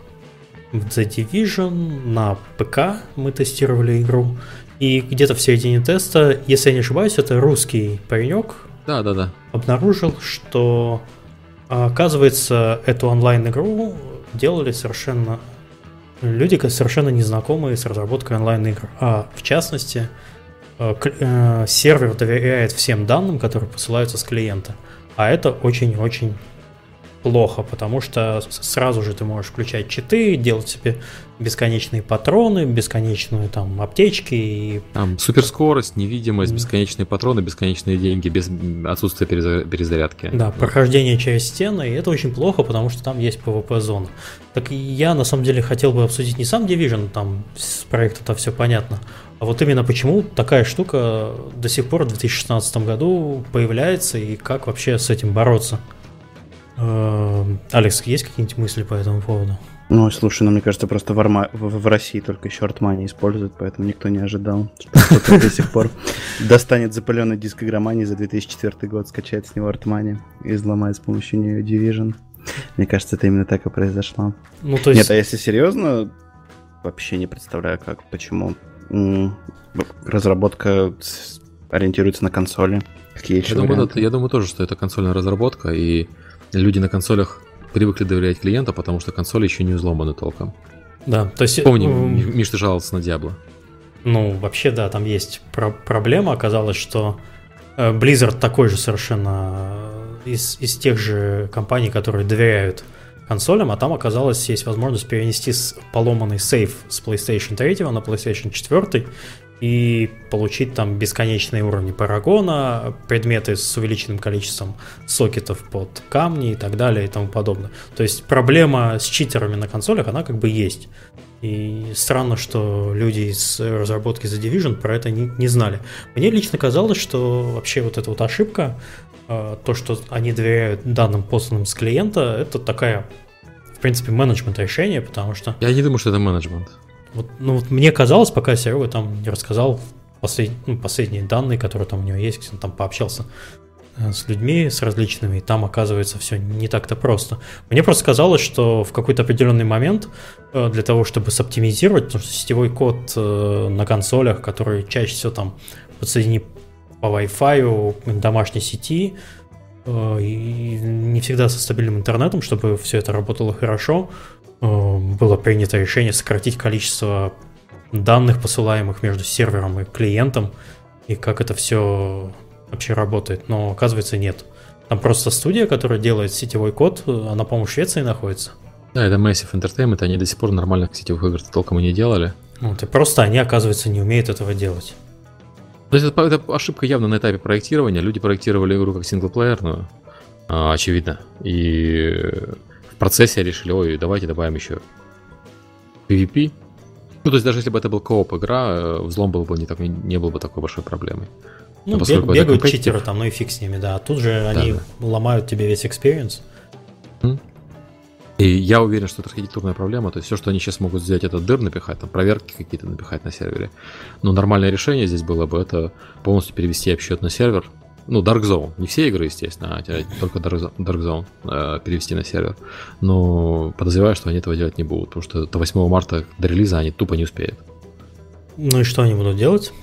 в The Division на ПК. Мы тестировали игру. И где-то в середине теста, если я не ошибаюсь, это русский паренек Да, да, да. обнаружил, что а, оказывается эту онлайн-игру делали совершенно люди, совершенно незнакомые с разработкой онлайн-игр. А в частности, к- э, сервер доверяет всем данным, которые посылаются с клиента. А это очень-очень плохо, потому что сразу же ты можешь включать читы, делать себе бесконечные патроны, бесконечную там аптечки и Там суперскорость, невидимость, бесконечные патроны, бесконечные деньги, без отсутствия переза- перезарядки. Да, прохождение через стены, и это очень плохо, потому что там есть PvP-зона. Так я, на самом деле, хотел бы обсудить не сам Division, там с проекта-то все понятно, а вот именно почему такая штука до сих пор в 2016 году появляется, и как вообще с этим бороться. Эм, Алекс, есть какие-нибудь мысли по этому поводу? Ну, слушай, ну мне кажется, просто в, Арма- в, в России только short money используют, поэтому никто не ожидал, что кто-то до сих пор достанет запаленный диск игромании за 2004 год, скачает с него артмани и взломает с помощью нее Division. Мне кажется, это именно так и произошло. Ну, то есть... Нет, а если серьезно, вообще не представляю, как, почему разработка ориентируется на консоли. Какие еще Я думаю, это- я думаю тоже, что это консольная разработка, и люди на консолях привыкли доверять клиенту, потому что консоли еще не взломаны толком. Да, то есть... Помни, м, Миш, ты жаловался на Диабло. Ну, вообще, да, там есть про- проблема. Оказалось, что э, Blizzard такой же совершенно э, из, из тех же компаний, которые доверяют консолям, а там оказалось есть возможность перенести поломанный сейф с PlayStation 3 на PlayStation 4 и получить там бесконечные уровни парагона, предметы с увеличенным количеством сокетов под камни и так далее и тому подобное. То есть проблема с читерами на консолях, она как бы есть. И странно, что люди из разработки The Division про это не, не знали. Мне лично казалось, что вообще вот эта вот ошибка, э, то, что они доверяют данным посланным с клиента, это такая, в принципе, менеджмент решение, потому что... Я не думаю, что это менеджмент. Вот, ну, вот мне казалось, пока Серега там не рассказал послед, ну, последние данные, которые там у него есть, он там пообщался э, с людьми, с различными, и там оказывается все не так-то просто. Мне просто казалось, что в какой-то определенный момент э, для того, чтобы соптимизировать, потому что сетевой код э, на консолях, который чаще всего там подсоединен по Wi-Fi, домашней сети, и не всегда со стабильным интернетом, чтобы все это работало хорошо, было принято решение сократить количество данных, посылаемых между сервером и клиентом, и как это все вообще работает. Но оказывается нет. Там просто студия, которая делает сетевой код, она, по-моему, в Швеции находится. Да, это Massive Entertainment, они до сих пор нормальных сетевых игр толком и не делали. Вот, и просто они, оказывается, не умеют этого делать. То есть это, это ошибка явно на этапе проектирования. Люди проектировали игру как синглплеерную, а, очевидно. И в процессе решили, ой, давайте добавим еще PvP. Ну, то есть даже если бы это был кооп игра, э, взлом был бы не, так, не был бы такой большой проблемой. Ну, бег, бегают читеры там, ну и фиг с ними, да. А тут же да, они да. ломают тебе весь experience. И я уверен, что это архитектурная проблема. То есть все, что они сейчас могут сделать, это дыр напихать, там проверки какие-то напихать на сервере. Но нормальное решение здесь было бы это полностью перевести обсчет на сервер, ну, Dark Zone. Не все игры, естественно, а только Dark Zone э, перевести на сервер. Но подозреваю, что они этого делать не будут, потому что до 8 марта, до релиза они тупо не успеют. Ну и что они будут делать?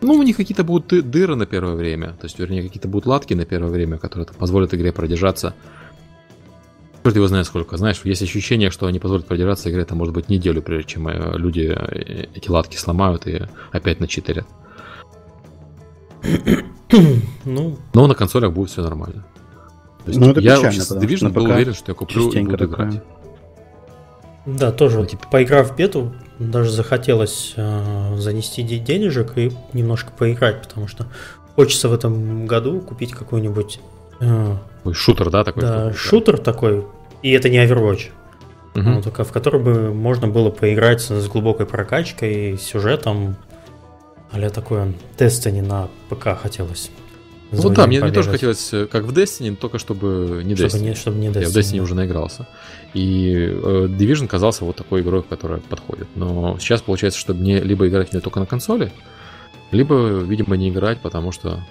Ну, у них какие-то будут дыры на первое время, то есть, вернее, какие-то будут латки на первое время, которые позволят игре продержаться. Черт его знает сколько. Знаешь, есть ощущение, что они позволят продержаться игре, это может быть неделю, прежде чем э, люди э, эти латки сломают и опять начитерят. Ну. Но на консолях будет все нормально. То есть ну, это я печально, с Division был уверен, что я куплю и буду такая. играть. Да, тоже, вот, типа, поиграв в бету, даже захотелось э, занести денежек и немножко поиграть, потому что хочется в этом году купить какой-нибудь... Э, Ой, шутер, да, такой? Да, шутер такой, и это не Overwatch. Угу. Ну, только в который бы можно было поиграть с глубокой прокачкой, сюжетом, Аля такое Destiny на ПК хотелось. Ну да, мне, мне тоже хотелось, э, как в Destiny, только чтобы не чтобы Destiny. Не, чтобы не Destiny. Я в Destiny да. уже наигрался. И э, Division казался вот такой игрой, которая подходит. Но сейчас получается, что мне либо играть не только на консоли, либо, видимо, не играть, потому что...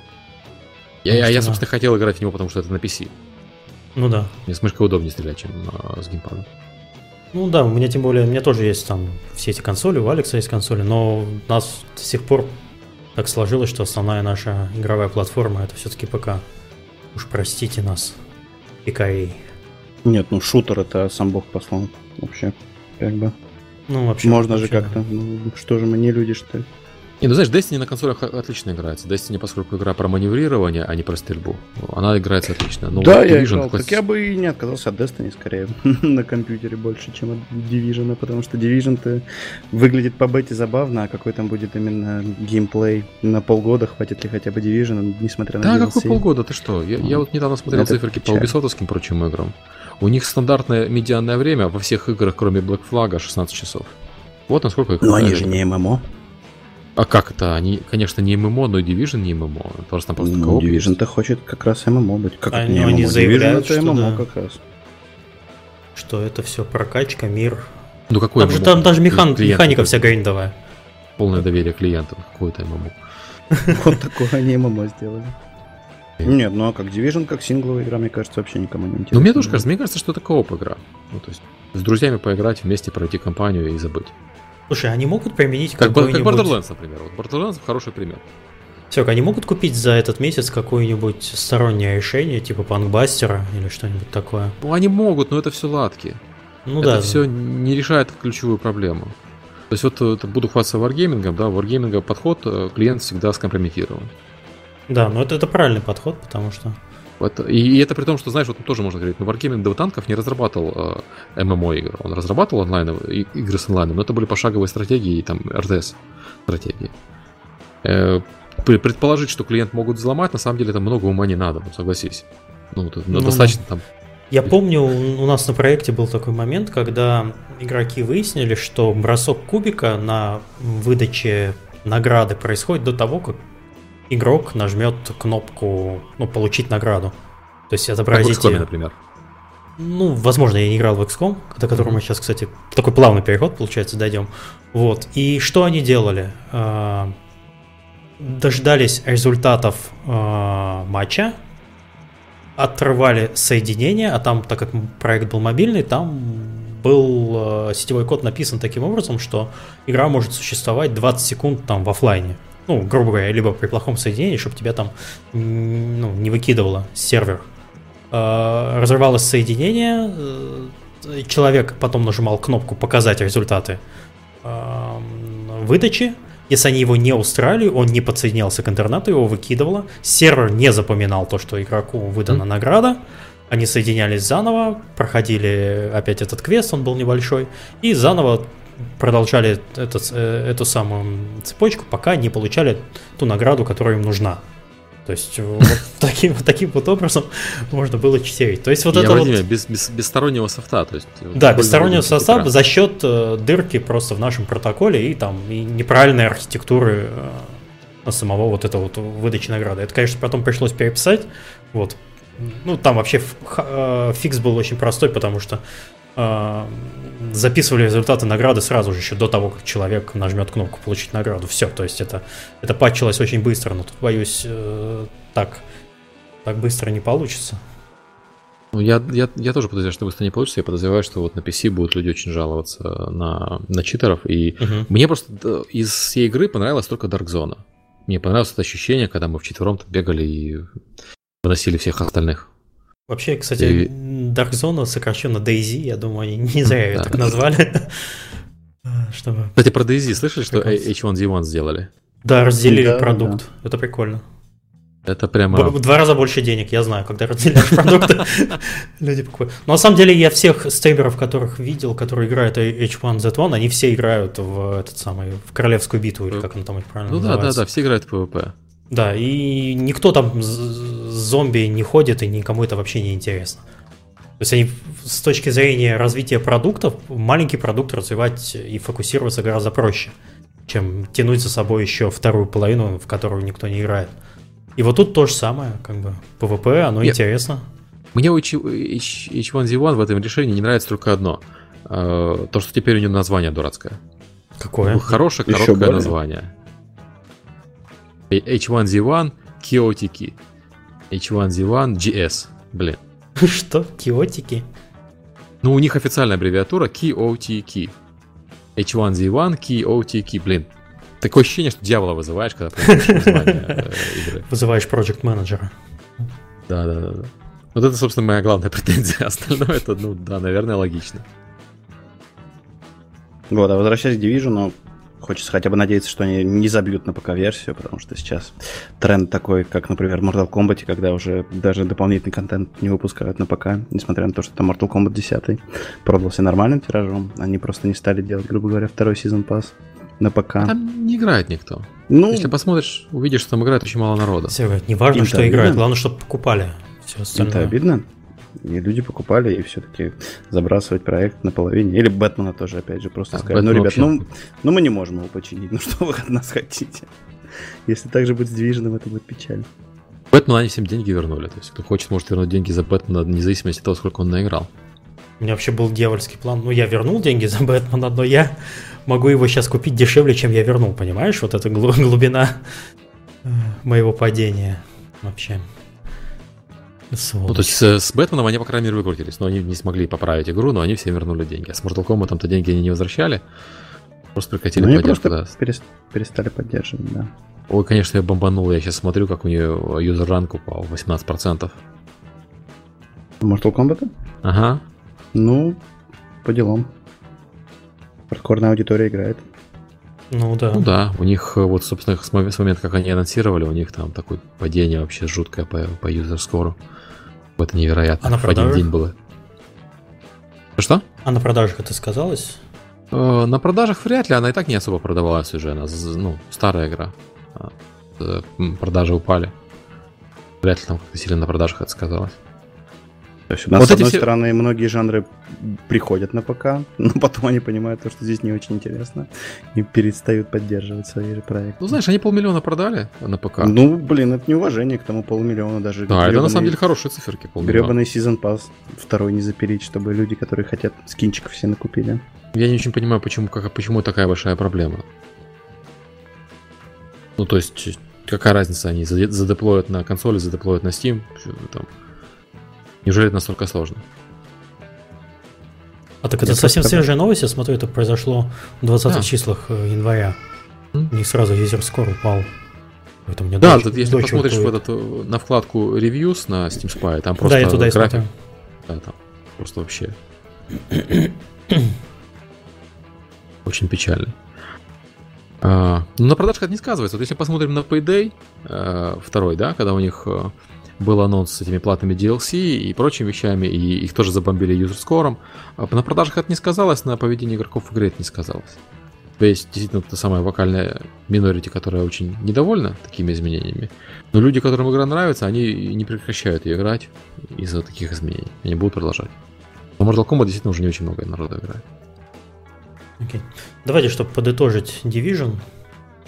Я, я, я, собственно, хотел играть в него, потому что это на PC. Ну да. Мне с мышкой удобнее стрелять, чем э, с геймпадом. Ну да, у меня тем более, у меня тоже есть там все эти консоли, у Алекса есть консоли, но у нас до сих пор так сложилось, что основная наша игровая платформа это все-таки ПК. Уж простите нас, PKA. Нет, ну шутер это сам Бог послал вообще, как бы. Ну, вообще. Можно вообще, же как-то. Да. Ну, что же мы не люди, что ли? Не, ну знаешь, Destiny на консолях отлично играется. Destiny, поскольку игра про маневрирование, а не про стрельбу, она играется отлично. Но да, вот я играл. Хоть... Так я бы и не отказался от Destiny скорее на компьютере больше, чем от Division, потому что Division-то выглядит по бете забавно, а какой там будет именно геймплей на полгода, хватит ли хотя бы Division, несмотря на Да, DLC. какой полгода, ты что? Я, я вот недавно смотрел Это циферки печаль. по Ubisoft прочим играм. У них стандартное медианное время во всех играх, кроме Black Flag, 16 часов. Вот насколько их... Ну они же не MMO. А как это? Они, конечно, не MMO, но и Division не MMO. Просто там просто ну, Division-то хочет как раз MMO быть. Как они, не они заявляют, Division, что MMO да. как раз. Что это все прокачка, мир. Ну какой там, же, там даже механ, механика вся гриндовая. Полное доверие клиентам. Какое-то MMO. Вот такое они ММО сделали. Нет, ну а как Division, как сингловая игра, мне кажется, вообще никому не интересно. Ну, мне тоже кажется, мне кажется, что это кооп игра. Ну, то есть с друзьями поиграть, вместе пройти компанию и забыть. Слушай, они могут применить как, как Borderlands, например. Вот Borderlands хороший пример. Все, они могут купить за этот месяц какое-нибудь стороннее решение, типа панкбастера или что-нибудь такое? Ну, они могут, но это все ладки. Ну это да. все не решает ключевую проблему. То есть вот это буду хвастаться варгеймингом, да, варгейминга подход э, клиент всегда скомпрометирован. Да, но это, это правильный подход, потому что Это, и это при том, что, знаешь, вот тоже можно говорить, ну, Wargaming до танков не разрабатывал э, ММО игры. Он разрабатывал онлайн, игры с онлайном, но это были пошаговые стратегии и там РТС стратегии. Э, предположить, что клиент могут взломать, на самом деле это много ума не надо, ну, согласись. Ну, это, ну, достаточно там я помню, у нас на проекте был такой момент, когда игроки выяснили, что бросок кубика на выдаче награды происходит до того, как игрок нажмет кнопку ну, «Получить награду». То есть отобразить... Как в XCOM, например. Ну, возможно, я не играл в XCOM, до которого mm-hmm. мы сейчас, кстати, такой плавный переход, получается, дойдем. Вот. И что они делали? А, дождались результатов а, матча, отрывали соединение, а там, так как проект был мобильный, там был э, сетевой код написан таким образом, что игра может существовать 20 секунд там в офлайне. Ну, грубо говоря, либо при плохом соединении, чтобы тебя там ну, не выкидывало с сервера. Э, разрывалось соединение, э, человек потом нажимал кнопку «Показать результаты выдачи», если они его не устраивали, он не подсоединялся к интернету, его выкидывало. Сервер не запоминал то, что игроку выдана mm-hmm. награда. Они соединялись заново, проходили опять этот квест, он был небольшой, и заново продолжали этот, э, эту самую цепочку, пока не получали ту награду, которая им нужна. То есть вот таким, таким вот образом можно было читерить. То есть вот Я это вот... Без, без, без стороннего софта. То есть, да, без стороннего софта за счет э, дырки просто в нашем протоколе и там и неправильной архитектуры э, самого вот этого вот выдачи награды. Это, конечно, потом пришлось переписать. Вот. Ну, там вообще э, фикс был очень простой, потому что записывали результаты награды сразу же, еще до того, как человек нажмет кнопку «Получить награду». Все, то есть это, это патчилось очень быстро, но тут, боюсь, э, так, так быстро не получится. Ну, я, я, я тоже подозреваю, что быстро не получится. Я подозреваю, что вот на PC будут люди очень жаловаться на, на читеров. И угу. мне просто из всей игры понравилась только Dark Zone. Мне понравилось это ощущение, когда мы вчетвером бегали и выносили всех остальных. Вообще, кстати, и... Dark Zone сокращенно Daisy, я думаю, они не зря ее так назвали. Чтобы... Кстати, про Daisy слышали, что H1Z1 сделали? Да, разделили продукт. Это прикольно. Это прямо... В два раза больше денег, я знаю, когда разделяешь продукты, люди покупают. Но на самом деле я всех стримеров, которых видел, которые играют H1Z1, они все играют в этот самый, в королевскую битву, или как он там правильно Ну да, да, да, все играют в PvP. Да, и никто там с зомби не ходит, и никому это вообще не интересно. То есть они с точки зрения развития продуктов, маленький продукт развивать и фокусироваться гораздо проще, чем тянуть за собой еще вторую половину, в которую никто не играет. И вот тут то же самое, как бы PvP, оно Нет. интересно. Мне у H1Z1 в этом решении не нравится только одно. Э, то, что теперь у него название дурацкое. Какое? Хорошее, короткое название. H1Z1 Kiotic. H1Z1 GS. Блин. Что? Киотики? Ну, у них официальная аббревиатура KOTK. H1Z1 KOTK. Блин, такое ощущение, что дьявола вызываешь, когда название э, игры. Вызываешь проект менеджера. Да, да, да. Вот это, собственно, моя главная претензия. Остальное это, ну да, наверное, логично. Вот, а возвращаясь к Division, Хочется хотя бы надеяться, что они не забьют на ПК-версию, потому что сейчас тренд такой, как, например, в Mortal Kombat, когда уже даже дополнительный контент не выпускают на ПК, несмотря на то, что там Mortal Kombat 10 продался нормальным тиражом, они просто не стали делать, грубо говоря, второй сезон пас на ПК. Там не играет никто. Ну, Если посмотришь, увидишь, что там играет очень мало народа. Все, не важно, что играет, главное, чтобы покупали. Все остальное. Это обидно. И люди покупали, и все-таки забрасывать проект наполовине. Или Бэтмена тоже, опять же, просто а, сказать, ну, ребят, вообще... ну, ну мы не можем его починить, ну что вы от нас хотите? Если так же будет с Division, это будет печально. Бэтмена они всем деньги вернули. То есть, кто хочет, может вернуть деньги за Бэтмена, вне зависимости от того, сколько он наиграл. У меня вообще был дьявольский план. Ну, я вернул деньги за Бэтмена, но я могу его сейчас купить дешевле, чем я вернул, понимаешь? Вот эта глубина э, моего падения вообще. Ну, то есть с, с Бэтменом они, по крайней мере, выкрутились, но они не смогли поправить игру, но они все вернули деньги. А с Mortal Kombat-то деньги они не возвращали, просто прекратили ну, поддержку. Да. перестали поддерживать, да. Ой, конечно, я бомбанул, я сейчас смотрю, как у нее юзер ранг упал, 18%. Mortal Kombat? Ага. Ну, по делам. Хардкорная аудитория играет. Ну да. Ну да, у них э, вот, собственно, с момента, как они анонсировали, у них там такое падение вообще жуткое по, по юзер-скору. Это невероятно. А на В один продажах? день было. Что? А на продажах это сказалось? Э, На продажах вряд ли, она и так не особо продавалась уже. Она, ну, старая игра. Э, Продажи упали. Вряд ли там как-то сильно на продажах это сказалось. То есть у нас, Вот с одной все- стороны, многие жанры приходят на ПК, но потом они понимают, то, что здесь не очень интересно, и перестают поддерживать свои проекты. Ну, знаешь, они полмиллиона продали на ПК. Ну, блин, это неуважение к тому полмиллиона даже. да, это на самом деле хорошие циферки. полмиллиона. Гребаный сезон пас второй не запилить, чтобы люди, которые хотят скинчиков все накупили. Я не очень понимаю, почему, как, почему такая большая проблема. Ну, то есть, какая разница, они заде- задеплоят на консоли, задеплоят на Steam, там. Неужели это настолько сложно? А так это Я совсем просто- свежая новость, я смотрю, это произошло в 20 Да. числах э, января. М. У них сразу user score упал. Это у меня Да, дочь- тут если дочь посмотришь в этот, на вкладку Reviews на Steam Spy, там просто Да, я туда график, смотрю. да, там просто вообще очень печально. А, ну, на продажах это не сказывается. Вот если посмотрим на Payday э, второй, да, когда у них э, был анонс с этими платными DLC и прочими вещами, и их тоже забомбили юзерскором, а на продажах это не сказалось, на поведении игроков в игре это не сказалось. То есть, действительно, та самая вокальная минорити, которая очень недовольна такими изменениями. Но люди, которым игра нравится, они не прекращают ее играть из-за таких изменений. Они будут продолжать. Но Mortal Kombat действительно уже не очень много народу играет. Окей. Давайте, чтобы подытожить Division. В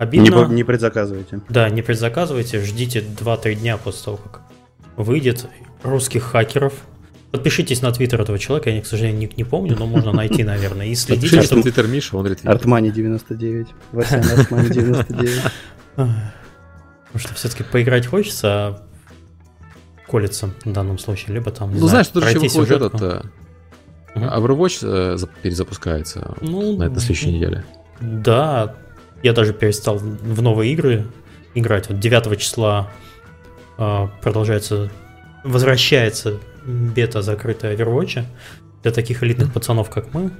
Не, обидно. по- не предзаказывайте. Да, не предзаказывайте, ждите 2-3 дня после того, как выйдет русских хакеров. Подпишитесь на твиттер этого человека, я, к сожалению, ник не помню, но можно найти, наверное, и следите, Подпишитесь на чтобы... Твиттер Миша, он ретвитит. Артмани 99. Васян Артмани 99. Потому что все-таки поиграть хочется, а колется в данном случае, либо там, не Ну, знаю, знаешь, тут еще выходит этот... э. Overwatch э, зап- перезапускается Ну, на этой следующей неделе. Да, я даже перестал в новые игры играть. Вот 9 числа а, продолжается, возвращается бета закрытая Overwatch для таких элитных пацанов, как мы.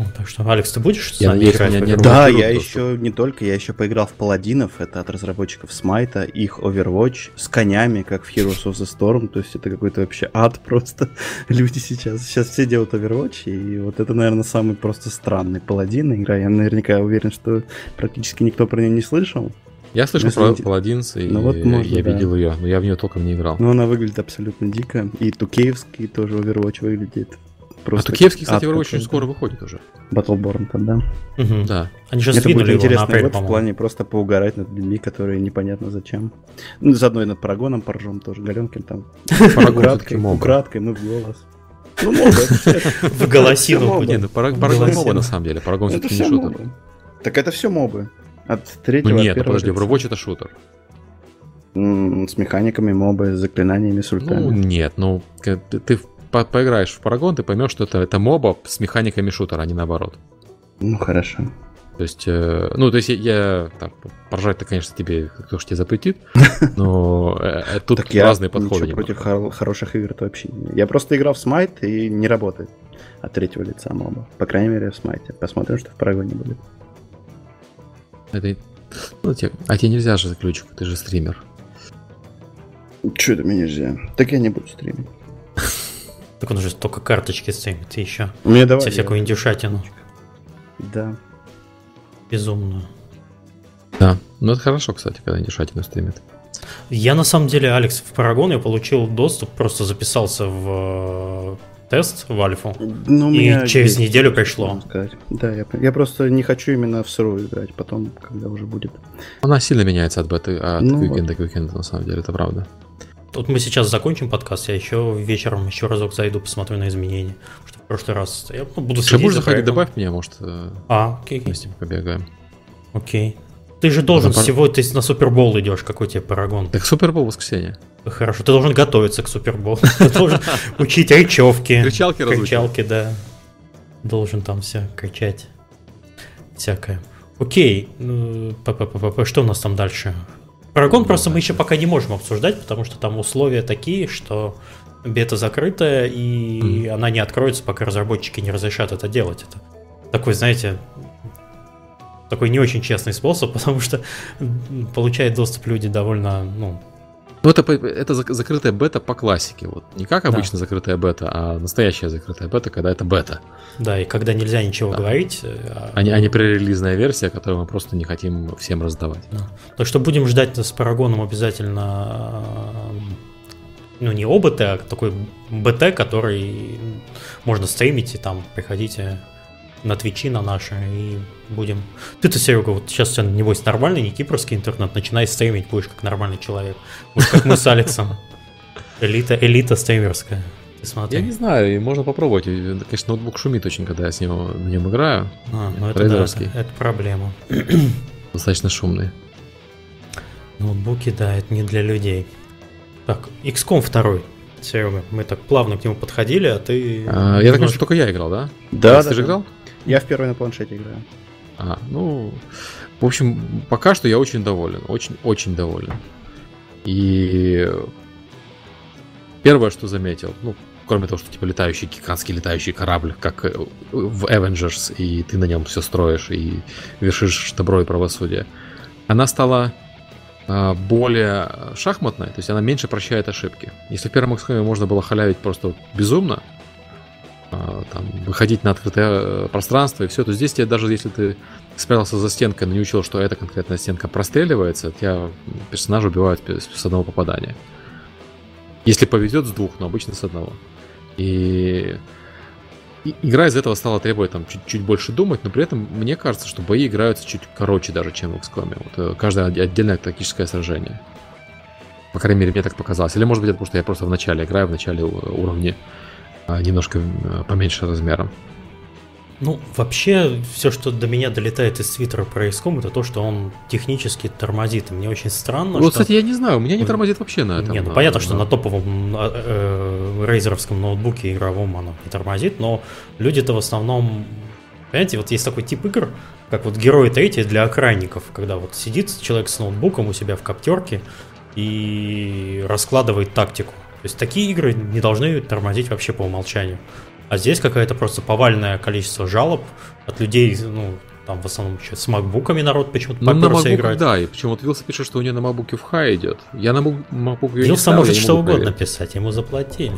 Ну, так что, Алекс, ты будешь с Я нами надеюсь, играть? Да, я доступ. еще не только, я еще поиграл в Паладинов, это от разработчиков Смайта, их Overwatch с конями, как в Heroes of the Storm, то есть это какой-то вообще ад просто. Люди сейчас, сейчас все делают Overwatch, и вот это, наверное, самый просто странный Паладин игра. Я наверняка уверен, что практически никто про нее не слышал, Я слышал Если про Паладинс, и Ну вот можно, я да. видел ее, но я в нее толком не играл. но она выглядит абсолютно дико, и Тукеевский тоже Overwatch выглядит А просто Тукевский, кстати, Overwatch очень скоро выходит уже. Battleborn там, да. Мгм. Да. Они же Это будет его интересный апрель, год в плане просто поугарать над людьми, которые непонятно зачем. Ну, заодно и над Парагоном поржем тоже. Галенкин там украдкой, украдкой, мы в голос. Ну, моба, В голосину. Всё Не, будет. ну В Парагон моба на самом деле. Парагон это все-таки не шутер. Так это все мобы. От Ну третьего, нет, ну первого подожди. Overwatch это шутер. С механиками мобы, с заклинаниями, с Ну ультами. нет, ну к- ты, ты по- поиграешь в Парагон, ты поймешь, что это, это моба с механиками шутера, а не наоборот. Ну, хорошо. То есть, э, ну, то есть я, я так, поржать-то, конечно, тебе, кто ж тебе запретит, но э, э, тут Так я разные подходы. ничего против хор- хороших игр-то вообще не- Я просто играл в Смайт и не работает от третьего лица моба. По крайней мере, в Смайте. Посмотрим, что в Парагоне будет. Это- ну, те- а тебе нельзя же ключик, ты же стример. Че это мне нельзя? Так я не буду стримить. Так он же только карточки стримит, ты еще Мне давай. все я- всякую индюшатину Да. безумную. Да, ну это хорошо, кстати, когда дешатину стримит. Я на самом деле, Алекс, в Парагон я получил доступ, просто записался в э, тест в альфу. Ну, И через есть, неделю пришло. Да, я, я просто не хочу именно в сырую играть, потом, когда уже будет. Она сильно меняется от беты, от Ну уикенда к уикенду, на самом деле, это правда. Вот мы сейчас закончим подкаст, я еще вечером еще разок зайду, посмотрю на изменения. Что в прошлый раз я ну, буду следить будешь за заходить, добавь меня, может, э, А, окей, окей. вместе побегаем. окей. Ты же должен пар- всего, ты на Супербол идешь, какой тебе Парагон. Так Супербол воскресенье. Хорошо, ты должен готовиться к Суперболу. Ты должен учить речевки. Кричалки. Кричалки, да. Должен там все кричать. Всякое. Окей. ну, Что у нас там дальше? Парагон просто мы еще пока не можем обсуждать, потому что там условия такие, что бета закрытая, и она не откроется, пока разработчики не разрешат это делать. Это такой, знаете, такой не очень честный способ, потому что получают доступ люди довольно, ну, Ну, это, это закрытая бета по классике. Вот. Не как обычно да. закрытая бета, а настоящая закрытая бета, когда это бета. Да, и когда нельзя ничего да. говорить. А... А, не, а не пререлизная версия, которую мы просто не хотим всем раздавать. Да. Так что будем ждать с Парагоном обязательно ну, не ОБТ, а такой БТ, который можно стримить, и там приходите на Твичи, на наши, и будем... Ты-то, Серега, вот сейчас у тебя, небось, нормальный, не кипрский интернет, начинай стримить, будешь как нормальный человек. Будешь как мы с Алексом. Элита, элита стримерская. Ты смотри. Я не знаю, и можно попробовать. Конечно, ноутбук шумит очень, когда я с ним, на нем играю. А, ну это, да, это, это проблема. Достаточно шумный. Ноутбуки, да, это не для людей. Так, XCOM 2. Серега, мы так плавно к нему подходили, а ты... А, я так понимаю, что только я играл, да? Да, Алекс, да. Ты же играл? Я в первой на планшете играю. А, ну, в общем, пока что я очень доволен, очень-очень доволен. И первое, что заметил, ну, кроме того, что типа летающий, гигантский летающий корабль, как в Avengers, и ты на нем все строишь и вершишь добро и правосудие, она стала а, более шахматная, то есть она меньше прощает ошибки. Если в первом XCOM можно было халявить просто безумно, там, выходить на открытое э, пространство и все, то здесь тебе даже если ты спрятался за стенкой, но не учил, что эта конкретная стенка простреливается, тебя персонажа убивают с одного попадания. Если повезет с двух, но обычно с одного. И игра из этого стала требовать там чуть-чуть больше думать, но при этом мне кажется, что бои играются чуть короче даже, чем в XCOM. Вот, э, каждое отдельное тактическое сражение. По крайней мере, мне так показалось. Или может быть это потому, что я просто в начале играю, в начале уровня а, немножко э, поменьше размером. Ну, вообще, все, что до меня долетает из твиттера про XCOM, это то, что он технически тормозит. И мне очень странно, Вот, что... кстати, я не знаю, у меня не тормозит вообще на этом. Не, ну понятно, что на топовом а, э, рейзеровском ноутбуке игровом оно не тормозит, но люди-то в основном... Понимаете, вот есть такой тип игр, как вот Герои третьи для охранников, когда вот сидит человек с ноутбуком у себя в коптерке и раскладывает тактику. То есть такие игры не должны тормозить вообще по умолчанию. А здесь какое-то просто повальное количество жалоб от людей, ну, там в основном еще с макбуками народ почему-то ну, на MacBook, играть. Да, и почему вот Вилса пишет, что у нее на макбуке в хай идет. Я на MacBook ее Вилса может что угодно проверить. писать, ему заплатили.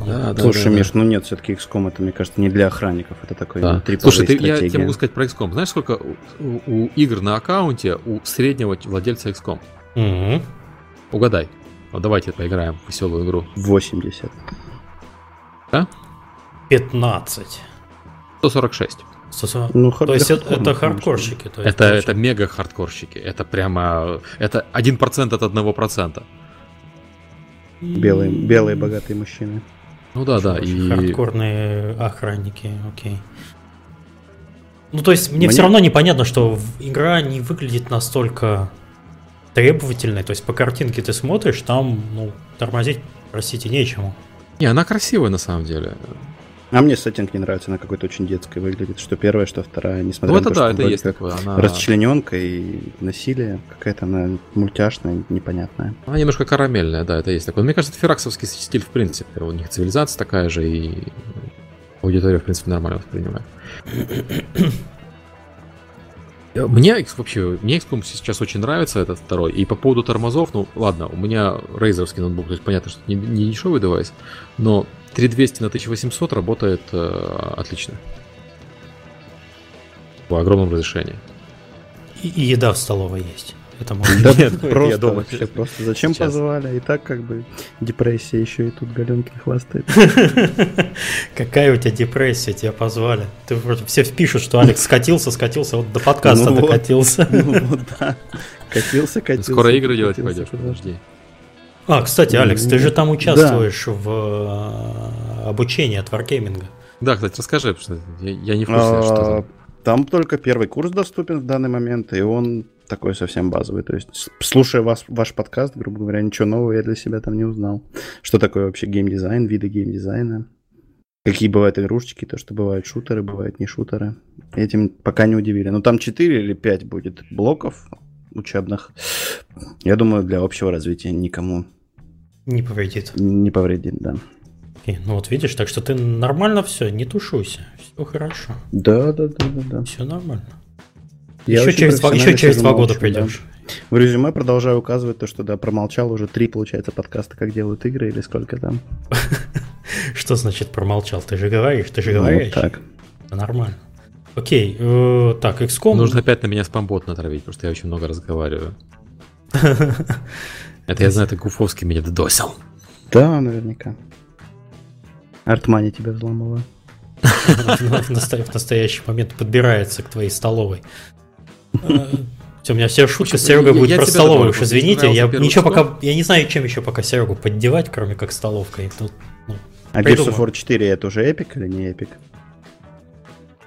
Да, да, Слушай, да, Миш, да. ну нет, все-таки XCOM это, мне кажется, не для охранников, это такой да. Слушай, ты, я тебе могу сказать про XCOM. Знаешь, сколько у, у игр на аккаунте у среднего владельца XCOM? Угу. Угадай. Вот давайте поиграем в веселую игру. 80. Да? 15. 146. 140. Ну, то есть это, это хардкорщики. То есть это, это мега хардкорщики. Это прямо... Это 1% от 1%. Белые, белые богатые мужчины. Ну да, да. И... Хардкорные охранники, окей. Ну, то есть, мне, мне все равно непонятно, что игра не выглядит настолько требовательной. То есть, по картинке ты смотришь, там, ну, тормозить, простите, нечему. Не, она красивая на самом деле. А мне сеттинг не нравится, она какой-то очень детской выглядит. Что первая, что вторая, несмотря ну, это на то, да, что это есть такое. Она... Расчлененка и насилие, какая-то она мультяшная, непонятная. Она немножко карамельная, да, это есть такое. Мне кажется, это фераксовский стиль в принципе. У них цивилизация такая же, и аудитория, в принципе, нормально воспринимает. Мне вообще, мне XCOM сейчас очень нравится этот второй. И по поводу тормозов, ну ладно, у меня рейзерский ноутбук, то есть понятно, что не, не дешевый девайс, но 3200 на 1800 работает э, отлично. В огромном разрешении. И, и еда в столовой есть. Это можно. Просто, я дома. Просто зачем позвали? И так как бы депрессия еще и тут Галенкин хвастает. Какая у тебя депрессия, тебя позвали? Ты вроде все пишут, что Алекс скатился, скатился, вот до подкаста ну докатился. Ну вот, да. Катился, катился. Скоро игры делать пойдешь, подожди. А, кстати, Алекс, ты же там участвуешь в э, обучении от Wargaming. Да, кстати, расскажи, что я, я не в курсе, а, что там. Там только первый курс доступен в данный момент, и он такой совсем базовый. То есть, слушая вас, ваш подкаст, грубо говоря, ничего нового я для себя там не узнал. Что такое вообще геймдизайн, виды геймдизайна, какие бывают игрушечки, то, что бывают шутеры, бывают не шутеры. Этим пока не удивили. Но там 4 или 5 будет блоков учебных. Я думаю, для общего развития никому не повредит. Не повредит, да. Окей, ну вот видишь, так что ты нормально все, не тушуйся, все хорошо. Да, да, да, да, да. Все нормально. Я еще через, два, еще через два года придешь. Да. В резюме продолжаю указывать то, что да, промолчал уже три, получается, подкаста, как делают игры или сколько там. Что значит промолчал? Ты же говоришь, ты же говоришь. Ну, так. Нормально. Окей, э, так, XCOM... Нужно опять на меня спамбот натравить, потому что я очень много разговариваю. Это я знаю, это Гуфовский меня додосил. Да, наверняка. Артмани тебя взломала. в настоящий момент подбирается к твоей столовой. Э, у меня все шутки с Серегой будет про столовую, уж извините. Я ничего пока. Я не знаю, чем еще пока Серегу поддевать, кроме как столовкой. Тут, ну, а Gears of War 4 это уже эпик или не эпик?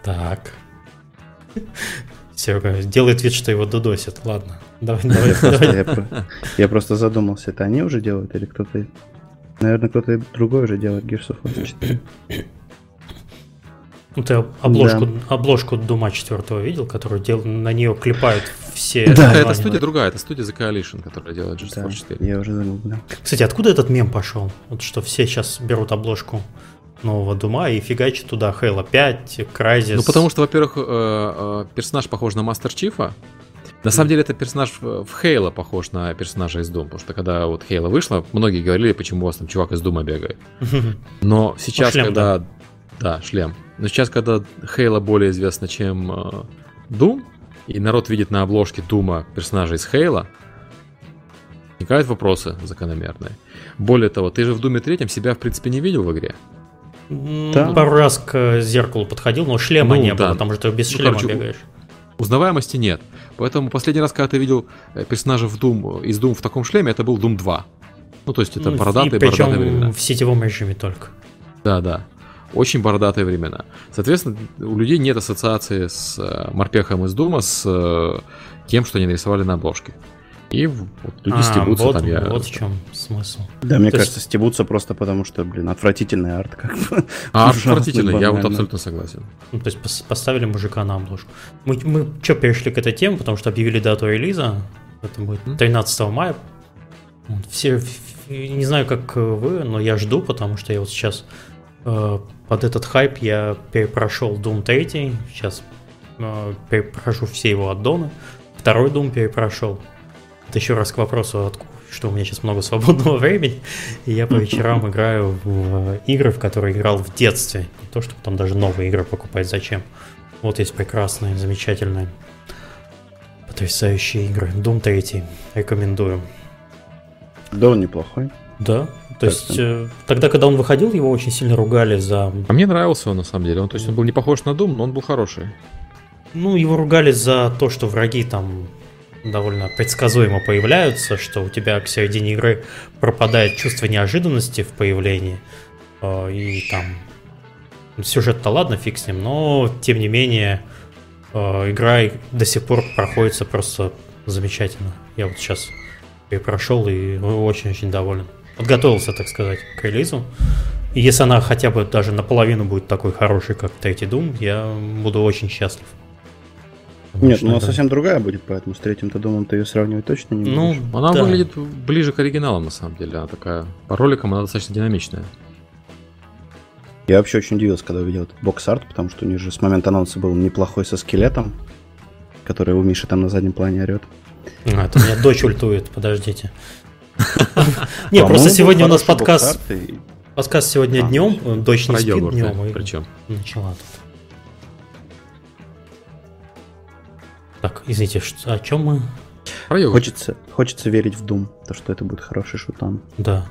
Так. Серега делает вид, что его додосит. Ладно. Давай, давай, давай. Я просто задумался, это они уже делают или кто-то... Наверное, кто-то другой уже делает Gears of War 4. Ну, ты обложку, да. обложку Дума 4 видел, которую дел... на нее клепают все. Да, это студия другая, это студия The Coalition, которая делает Just да, 4. Я уже забыл, да. Кстати, откуда этот мем пошел? Вот что все сейчас берут обложку нового Дума и фигачат туда Halo 5, Crysis. Ну, потому что, во-первых, э, э, персонаж похож на Мастер Чифа. На самом деле, это персонаж в Хейла похож на персонажа из Doom, потому что когда вот Хейла вышла, многие говорили, почему у вас там чувак из Дума бегает. Но сейчас, ну, шлем, когда... Да. Да, шлем. Но сейчас, когда Хейла более известна, чем э, Doom, и народ видит на обложке Дума персонажа из Хейла, возникают вопросы закономерные. Более того, ты же в Думе третьем себя, в принципе, не видел в игре. Да. Пару раз к зеркалу подходил, но шлема ну, не да. было, потому что без ну, шлема короче, бегаешь. Узнаваемости нет. Поэтому последний раз, когда ты видел э, персонажа в Doom, из Doom в таком шлеме, это был Doom 2. Ну, то есть это бородатые, и бородатые времена. в сетевом режиме только. Да, да. Очень бородатые времена. Соответственно, у людей нет ассоциации с э, морпехом из Дума, с э, тем, что они нарисовали на обложке. И вот люди а, стебутся вот, там. Я... Вот в чем смысл. Да, мне То кажется, есть... стебутся просто потому, что, блин, отвратительный арт. Как бы. А, отвратительный, я вот абсолютно согласен. Ну, то есть поставили мужика на обложку. Мы, мы что, перешли к этой теме, потому что объявили дату релиза. Это будет 13 мая. Все, не знаю, как вы, но я жду, потому что я вот сейчас под этот хайп я перепрошел Doom 3, сейчас э, перепрохожу все его аддоны. Второй Doom перепрошел. Это еще раз к вопросу, что у меня сейчас много свободного времени, и я по вечерам играю в игры, в которые играл в детстве. Не то, чтобы там даже новые игры покупать, зачем. Вот есть прекрасные, замечательные, потрясающие игры. Doom 3 рекомендую. Да, он неплохой. Да, то есть э, тогда, когда он выходил, его очень сильно ругали за... А мне нравился он на самом деле. Он, то есть он был не похож на Doom, но он был хороший. Ну, его ругали за то, что враги там довольно предсказуемо появляются, что у тебя к середине игры пропадает чувство неожиданности в появлении, э, и там сюжет-то ладно, фиг с ним, но тем не менее э, игра до сих пор проходится просто замечательно. Я вот сейчас прошел и очень-очень доволен. Подготовился, так сказать, к релизу. И если она хотя бы даже наполовину будет такой хорошей, как третий Doom, я буду очень счастлив. Нет, ну она совсем другая будет, поэтому с третьим-то думом ты ее сравнивать точно не ну, будешь. Ну, она да. выглядит ближе к оригиналам, на самом деле. Она такая, по роликам она достаточно динамичная. Я вообще очень удивился, когда увидел этот бокс-арт, потому что у них же с момента анонса был неплохой со скелетом, который у Миши там на заднем плане орет. А, это у меня дочь ультует, подождите. Не, просто сегодня у нас подкаст... Подкаст сегодня а, днем, дочь не спит днем. Причем? Начала тут. Так, извините, о чем мы? Хочется, хочется верить в Doom, то что это будет хороший шутан. Да.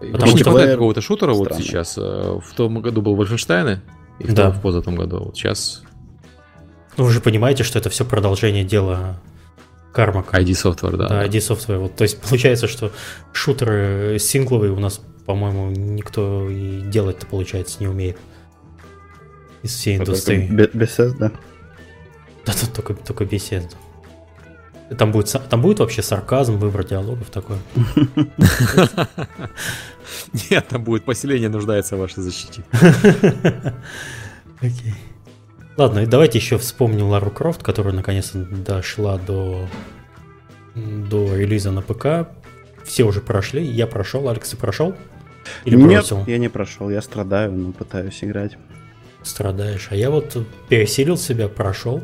Потому что не хватает какого-то шутера вот сейчас. Э, в том году был Вольфенштейн, и да. в позатом году. Вот сейчас... Ну, вы же понимаете, что это все продолжение дела Кармак. ID Software, да. Да, ID Software. Вот, то есть получается, что шутеры сингловые у нас, по-моему, никто и делать-то, получается, не умеет. Из всей индустрии. Без да? Да тут только, только беседа. Там будет, там будет вообще сарказм, выбор диалогов такой? Нет, там будет поселение нуждается в вашей защите. Окей. Ладно, и давайте еще вспомним Лару Крофт, которая наконец-то дошла до, до релиза на ПК. Все уже прошли, я прошел, Алекс, ты прошел? Или Нет, бросил? я не прошел, я страдаю, но пытаюсь играть. Страдаешь. А я вот пересилил себя, прошел.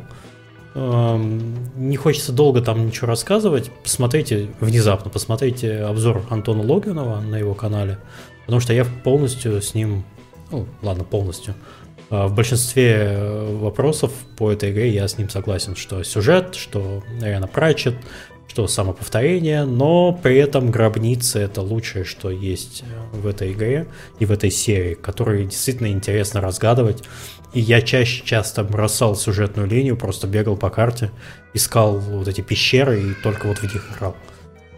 Эм, не хочется долго там ничего рассказывать. Посмотрите, внезапно посмотрите обзор Антона Логинова на его канале, потому что я полностью с ним, ну, ладно, полностью, в большинстве э, вопросов по этой игре я с ним согласен, что сюжет, что реально Пратчет, что самоповторение, но при этом гробница это лучшее, что есть в этой игре и в этой серии, которые действительно интересно разгадывать. И я чаще часто бросал сюжетную линию, просто бегал по карте, искал вот эти пещеры и только вот в них играл.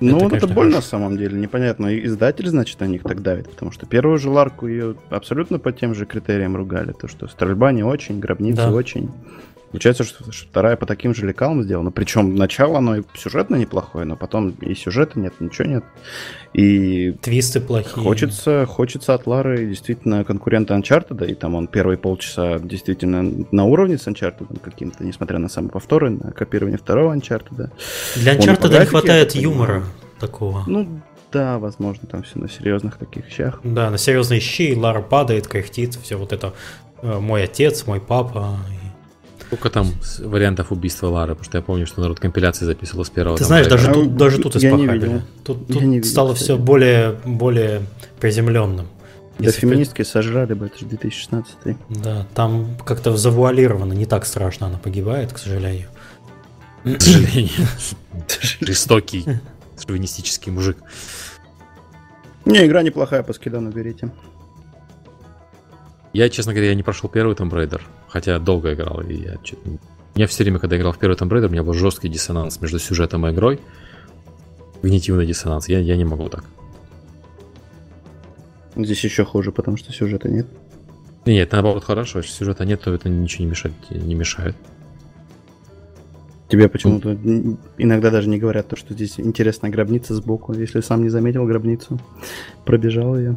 Ну, это, вот это больно хорошо. на самом деле, непонятно. Издатель, значит, на них так давит, потому что первую же ларку ее абсолютно по тем же критериям ругали. То, что стрельба не очень, гробница да. очень. Получается, что, что вторая по таким же лекалам сделана. Причем начало оно и сюжетно неплохое, но потом и сюжета нет, ничего нет. И твисты плохие. Хочется, хочется от Лары действительно конкурента Uncharted, и там он первые полчаса действительно на уровне с Uncharted каким-то, несмотря на самые повторы, на копирование второго Uncharted. Для Uncharted не хватает юмора такого. Ну, да, возможно, там все на серьезных таких вещах. Да, на серьезные щи, Лара падает, кряхтит, все вот это э, мой отец, мой папа, Сколько там вариантов убийства Лары? Потому что я помню, что народ компиляции записывал с первого. Ты знаешь, даже, тут, даже тут испохабили. Тут, тут видел, стало кстати. все более, более приземленным. Да феминистки в... сожрали бы, это же 2016 Да, там как-то завуалировано, не так страшно она погибает, к сожалению. К сожалению. Жестокий, шовинистический мужик. Не, игра неплохая, по скидану берите. Я, честно говоря, я не прошел первый Tomb Raider, хотя долго играл, и я что-то... Я все время, когда играл в первый Tomb Raider, у меня был жесткий диссонанс между сюжетом и игрой. Когнитивный диссонанс. Я, я не могу так. Здесь еще хуже, потому что сюжета нет. Нет, наоборот, хорошо. Если сюжета нет, то это ничего не мешает. Не мешает. Тебе почему-то иногда даже не говорят то, что здесь интересная гробница сбоку. Если сам не заметил гробницу, пробежал ее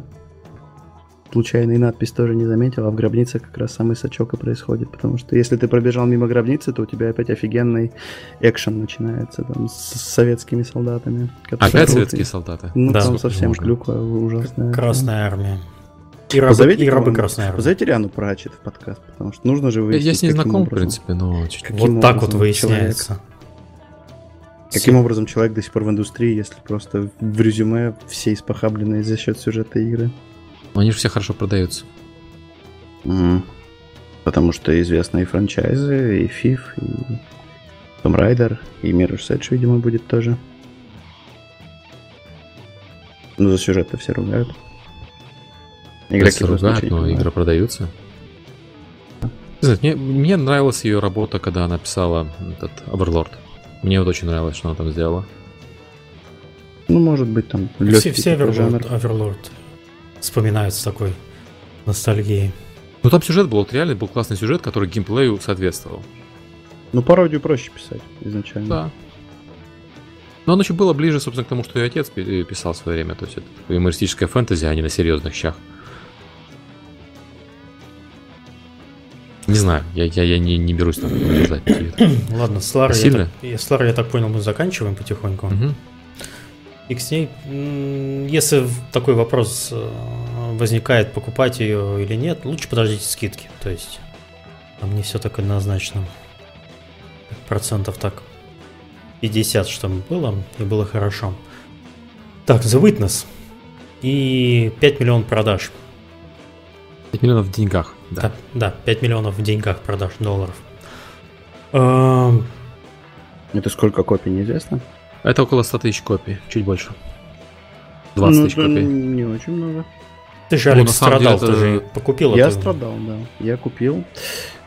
случайный надпись тоже не заметил, а в гробнице как раз самый сачок и происходит, потому что если ты пробежал мимо гробницы, то у тебя опять офигенный экшен начинается там с советскими солдатами. Опять советские солдаты? Ну, да, там совсем можно. клюква ужасная. Красная армия. И рабы, позовите, и рабы Красной Армии. Позовите Риану Прачет в подкаст, потому что нужно же выяснить, Я с ней знаком, образом, в принципе, но... Вот так вот выясняется. Человек, каким образом человек до сих пор в индустрии, если просто в резюме все испохабленные за счет сюжета игры? Но они же все хорошо продаются. Mm. Потому что известные франчайзы, и FIF, и Tomb Raider, и Mirror's Edge, видимо, будет тоже. Ну, за сюжет-то все ругают. Игроки ругают, но понимают. игры продаются. Знаете, мне, мне нравилась ее работа, когда она писала этот Overlord. Мне вот очень нравилось, что она там сделала. Ну, может быть, там все, все Overlord, Overlord вспоминают с такой ностальгией. Ну там сюжет был, вот реально был классный сюжет, который геймплею соответствовал. Ну пародию проще писать изначально. Да. Но оно еще было ближе, собственно, к тому, что и отец э, писал в свое время. То есть это юмористическая фэнтези, а не на серьезных щах. Не знаю, я, я, я не, не берусь там. Ладно, с Ларой, я так, с Ларой, я так понял, мы заканчиваем потихоньку. Угу. И к ней, если такой вопрос э, возникает, покупать ее или нет, лучше подождите скидки. То есть там не все так однозначно. Процентов так 50, что было, и было хорошо. Так, The Witness. И 5 миллионов продаж. 5 миллионов в деньгах, да. Да, да 5 миллионов в деньгах продаж долларов. Это сколько копий, неизвестно? Это около 100 тысяч копий, чуть больше. 20 ну, тысяч копий. Не очень много. Ты же, Алекс, ну, страдал, деле, ты это... же покупил Я это. страдал, да. Я купил.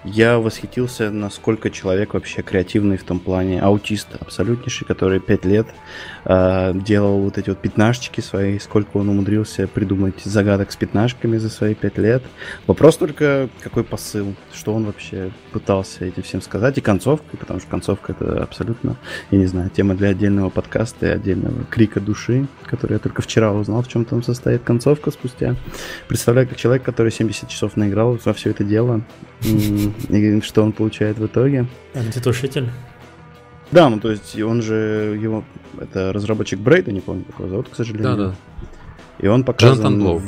Я восхитился, насколько человек вообще креативный в том плане. Аутист абсолютнейший, который 5 лет э, делал вот эти вот пятнашечки свои, сколько он умудрился придумать загадок с пятнашками за свои 5 лет. Вопрос только, какой посыл, что он вообще пытался этим всем сказать, и концовка, потому что концовка это абсолютно, я не знаю, тема для отдельного подкаста и отдельного крика души, который я только вчера узнал, в чем там состоит концовка спустя. Представляю, как человек, который 70 часов наиграл во все это дело, и что он получает в итоге. Антитушитель? Да, ну то есть он же, его, это разработчик Брейда, не помню, как его зовут, к сожалению. Да, да. И он показан... В,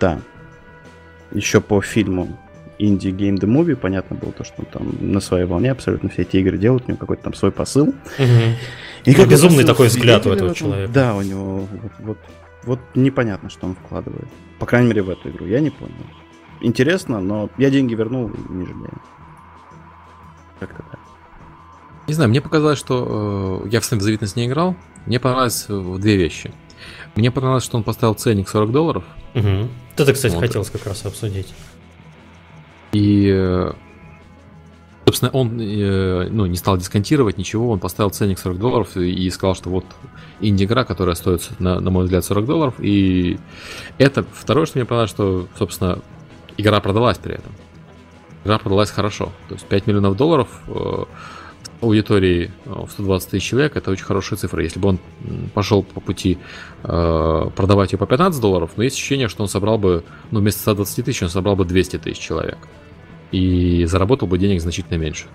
да. Еще по фильму Indie Game The Movie, понятно было то, что он там на своей волне абсолютно все эти игры делают, у него какой-то там свой посыл. Угу. И как безумный такой взгляд у этого человека. Да, у него вот, вот, вот непонятно, что он вкладывает. По крайней мере, в эту игру. Я не понял. Интересно, но я деньги вернул не жалею. Как-то так. Не знаю, мне показалось, что э, я в the Witness не играл. Мне понравилось э, две вещи. Мне понравилось, что он поставил ценник 40 долларов. Угу. Это, кстати, вот. хотелось как раз обсудить. И, э, собственно, он э, ну, не стал дисконтировать ничего, он поставил ценник 40 долларов и сказал, что вот инди-игра, которая стоит, на, на мой взгляд, 40 долларов. И это второе, что мне понравилось, что, собственно, игра продалась при этом. Игра продалась хорошо. То есть 5 миллионов долларов аудитории э, в 120 тысяч человек, это очень хорошая цифра. Если бы он пошел по пути э, продавать ее по 15 долларов, но есть ощущение, что он собрал бы, ну, вместо 120 тысяч он собрал бы 200 тысяч человек. И заработал бы денег значительно меньше.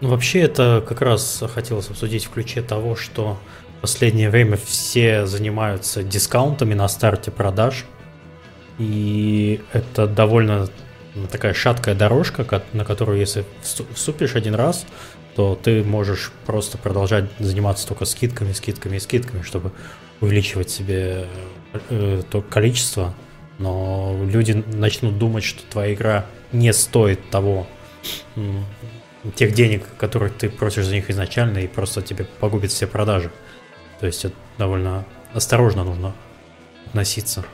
Ну, вообще, это как раз хотелось обсудить в ключе того, что в последнее время все занимаются дискаунтами на старте продаж. И это довольно такая шаткая дорожка, на которую если вступишь один раз, то ты можешь просто продолжать заниматься только скидками, скидками и скидками, чтобы увеличивать себе э, то количество. Но люди начнут думать, что твоя игра не стоит того, тех денег, которые ты просишь за них изначально, и просто тебе погубит все продажи. То есть это довольно осторожно нужно относиться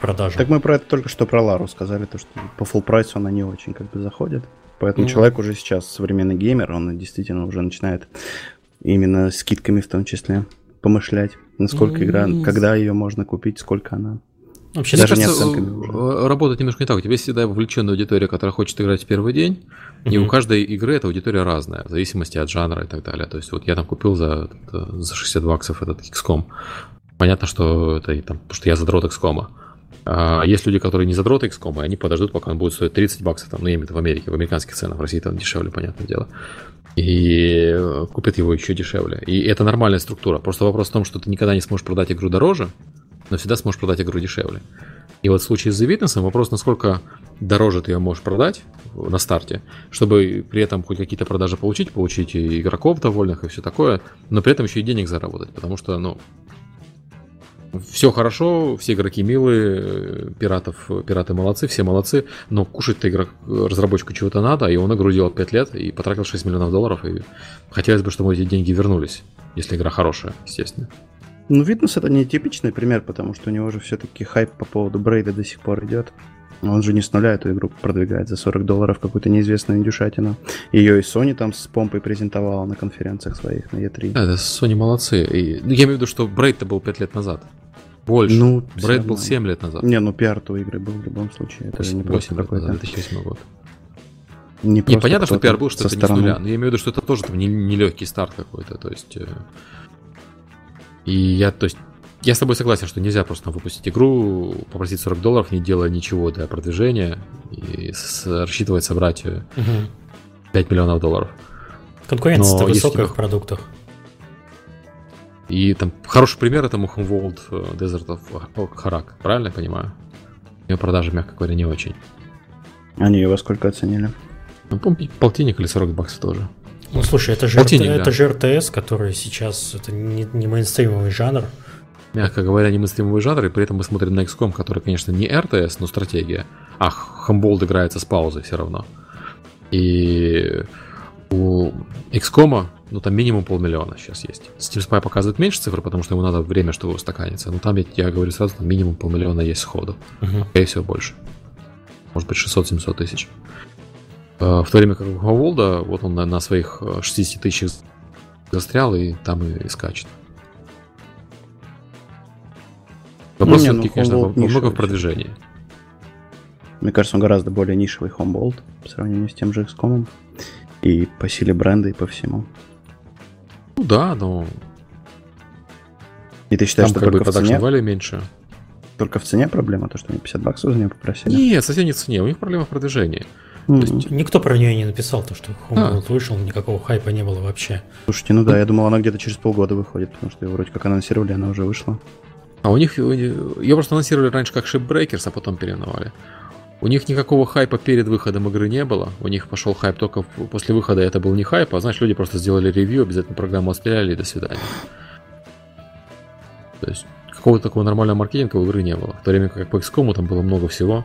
продажам. Так мы про это только что про Лару сказали, то что по full прайсу она не очень как бы заходит. Поэтому mm. человек уже сейчас современный геймер, он действительно уже начинает именно скидками в том числе помышлять, насколько mm. игра, когда ее можно купить, сколько она. Вообще, Даже не оценками уже. работает немножко не так. У тебя всегда вовлеченная аудитория, которая хочет играть в первый день, mm-hmm. и у каждой игры эта аудитория разная, в зависимости от жанра и так далее. То есть вот я там купил за, за 60 баксов этот XCOM. Понятно, что это там, потому что я задрот XCOM. А есть люди, которые не задроты XCOM, и они подождут, пока он будет стоить 30 баксов, там, ну, я имею в виду в Америке, в американских ценах, в России там дешевле, понятное дело. И э, купят его еще дешевле. И это нормальная структура. Просто вопрос в том, что ты никогда не сможешь продать игру дороже, но всегда сможешь продать игру дешевле. И вот в случае с The Witness вопрос, насколько дороже ты ее можешь продать на старте, чтобы при этом хоть какие-то продажи получить, получить и игроков довольных и все такое, но при этом еще и денег заработать, потому что, ну, все хорошо, все игроки милые, пиратов, пираты молодцы, все молодцы, но кушать-то игрок, разработчику чего-то надо, и он игру делал 5 лет и потратил 6 миллионов долларов, и хотелось бы, чтобы эти деньги вернулись, если игра хорошая, естественно. Ну, Витнес это не типичный пример, потому что у него же все-таки хайп по поводу Брейда до сих пор идет. Он же не с нуля эту игру продвигает за 40 долларов какую-то неизвестную индюшатину. Ее и Sony там с помпой презентовала на конференциях своих на E3. Да, да, Sony молодцы. И, ну, я имею в виду, что Брейд-то был 5 лет назад. Больше. Ну, Брейд был 7 лет назад. Не, ну пиар-то у игры был в любом случае. Это 8, же не просто какой-то... 2008 год. Не, не понятно, что пиар был, что это стороны. не с нуля, но я имею в виду, что это тоже там нелегкий не старт какой-то, то есть... Э, и я, то есть, я с тобой согласен, что нельзя просто выпустить игру, попросить 40 долларов, не делая ничего для продвижения и с, рассчитывать собрать угу. Э, 5 миллионов долларов. Конкуренция высокая в продуктах. И там хороший пример это World э, Desert of Harak, правильно я понимаю? Ее продажи, мягко говоря, не очень. Они ее во сколько оценили? Ну, полтинник или 40 баксов тоже. Ну, слушай, это же, Полтинник, это, да. это же РТС, который сейчас, это не, не мейнстримовый жанр. Мягко говоря, не мейнстримовый жанр, и при этом мы смотрим на XCOM, который, конечно, не РТС, но стратегия. А Humboldt играется с паузой все равно. И у XCOM ну там минимум полмиллиона сейчас есть. Steam Spy показывает меньше цифр, потому что ему надо время, чтобы устаканиться. Но там, я, я говорю сразу, там минимум полмиллиона есть сходу. Uh-huh. Скорее всего, больше. Может быть, 600-700 тысяч. А, в то время как у Ховолда, вот он на, на своих 60 э, тысячах застрял и там и, и скачет. Вопрос ну, все-таки, ну, конечно, много в продвижении. Мне кажется, он гораздо более нишевый Homebolt по сравнению с тем же XCOM. И по силе бренда, и по всему. Ну да, но... И ты считаешь, Там, что только в цене? Value меньше. Только в цене проблема, то, что они 50 баксов за нее попросили? Нет, совсем не в цене, у них проблема в продвижении. Mm-hmm. То есть... Никто про нее не написал, то, что Homeworld а. вышел, никакого хайпа не было вообще. Слушайте, ну да, я думал, она где-то через полгода выходит, потому что ее вроде как анонсировали, она уже вышла. А у них ее просто анонсировали раньше как Shipbreakers, а потом переименовали. У них никакого хайпа перед выходом игры не было. У них пошел хайп только после выхода. Это был не хайп, а знаешь, люди просто сделали ревью, обязательно программу отстреляли и до свидания. То есть какого-то такого нормального маркетинга в игры не было. В то время как по XCOM там было много всего.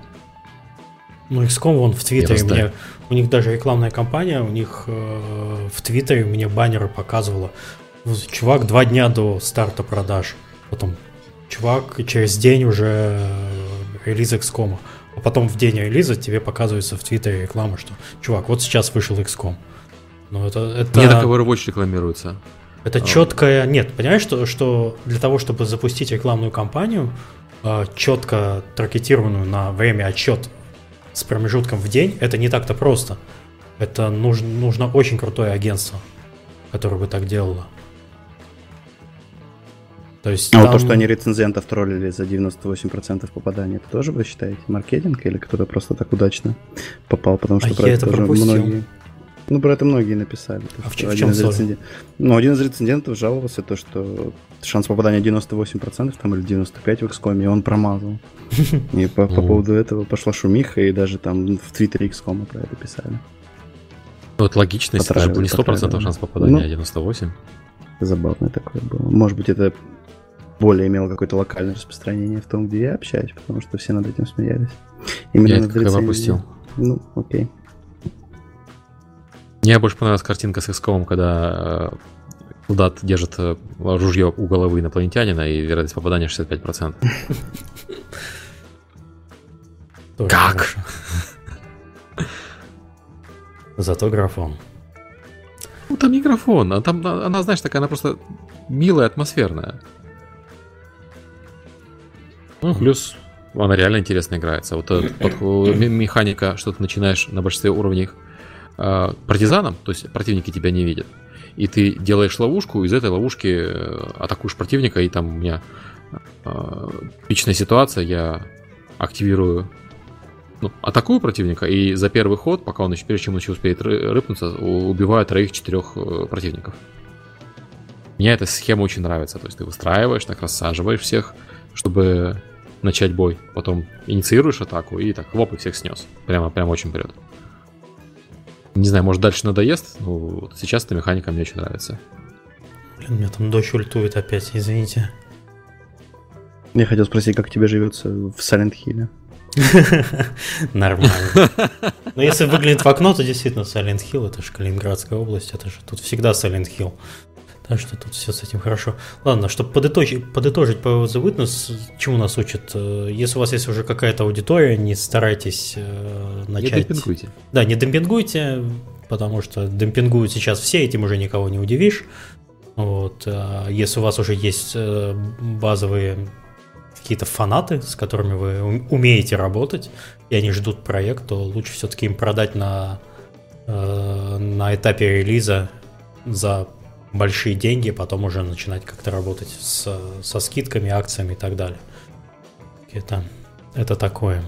Ну, XCOM, вон в Твиттере мне, у них даже рекламная кампания, у них э, в Твиттере мне баннеры показывало. Чувак два дня до старта продаж. Потом чувак через день уже э, релиз XCOM. А потом в день релиза тебе показывается в Твиттере реклама, что чувак, вот сейчас вышел XCOM. Ну, это, это... Не так Overwatch рекламируется. Это а... четкая... Нет, понимаешь, что, что для того, чтобы запустить рекламную кампанию, э, четко таргетированную на время отчет с промежутком в день, это не так-то просто. Это нужно, нужно очень крутое агентство, которое бы так делало. То есть а там... вот то, что они рецензентов троллили за 98% попадания, это тоже вы считаете маркетинг или кто-то просто так удачно попал, потому что а про это, это тоже многие... Ну, про это многие написали. А в, чем, один из рецензент... Ну, один из рецензентов жаловался, то, что шанс попадания 98% там, или 95% в XCOM, и он промазал. И по, по поводу этого пошла шумиха, и даже там в Твиттере XCOM про это писали. Ну, это логично, если это же был не 100% шанс попадания, а 98%. Забавное такое было. Может быть, это более имело какое-то локальное распространение в том, где я общаюсь, потому что все над этим смеялись. Именно я это пропустил. Ну, окей. Мне больше понравилась картинка с XCOM, когда э, солдат держит э, ружье у головы инопланетянина и вероятность попадания 65%. Как? Зато графон. Ну, там не графон, а там она, знаешь, такая, она просто милая, атмосферная. Ну, плюс она реально интересно играется. Вот эта механика, что ты начинаешь на большинстве уровней э, партизаном, то есть противники тебя не видят, и ты делаешь ловушку, из этой ловушки э, атакуешь противника, и там у меня э, личная ситуация, я активирую ну, атакую противника, и за первый ход, пока он еще, прежде чем он еще успеет рыпнуться, убиваю троих-четырех э, противников. Мне эта схема очень нравится. То есть ты выстраиваешь, так рассаживаешь всех, чтобы начать бой. Потом инициируешь атаку и так, воп, и всех снес. Прямо, прямо очень вперед. Не знаю, может дальше надоест, но вот сейчас эта механика мне очень нравится. Блин, у меня там дождь ультует опять, извините. Я хотел спросить, как тебе живется в Silent Hill? Нормально. Но если выглядит в окно, то действительно Silent Hill, это же Калининградская область, это же тут всегда Silent Hill. Так что тут все с этим хорошо. Ладно, чтобы подытожить, подытожить по The Witness, чему нас учат? Э, если у вас есть уже какая-то аудитория, не старайтесь э, начать... Не демпингуйте. Да, не демпингуйте, потому что демпингуют сейчас все, этим уже никого не удивишь. Вот. А если у вас уже есть э, базовые какие-то фанаты, с которыми вы умеете работать, и они ждут проект, то лучше все-таки им продать на, на этапе релиза за большие деньги, потом уже начинать как-то работать с, со скидками, акциями и так далее. Это, это такое.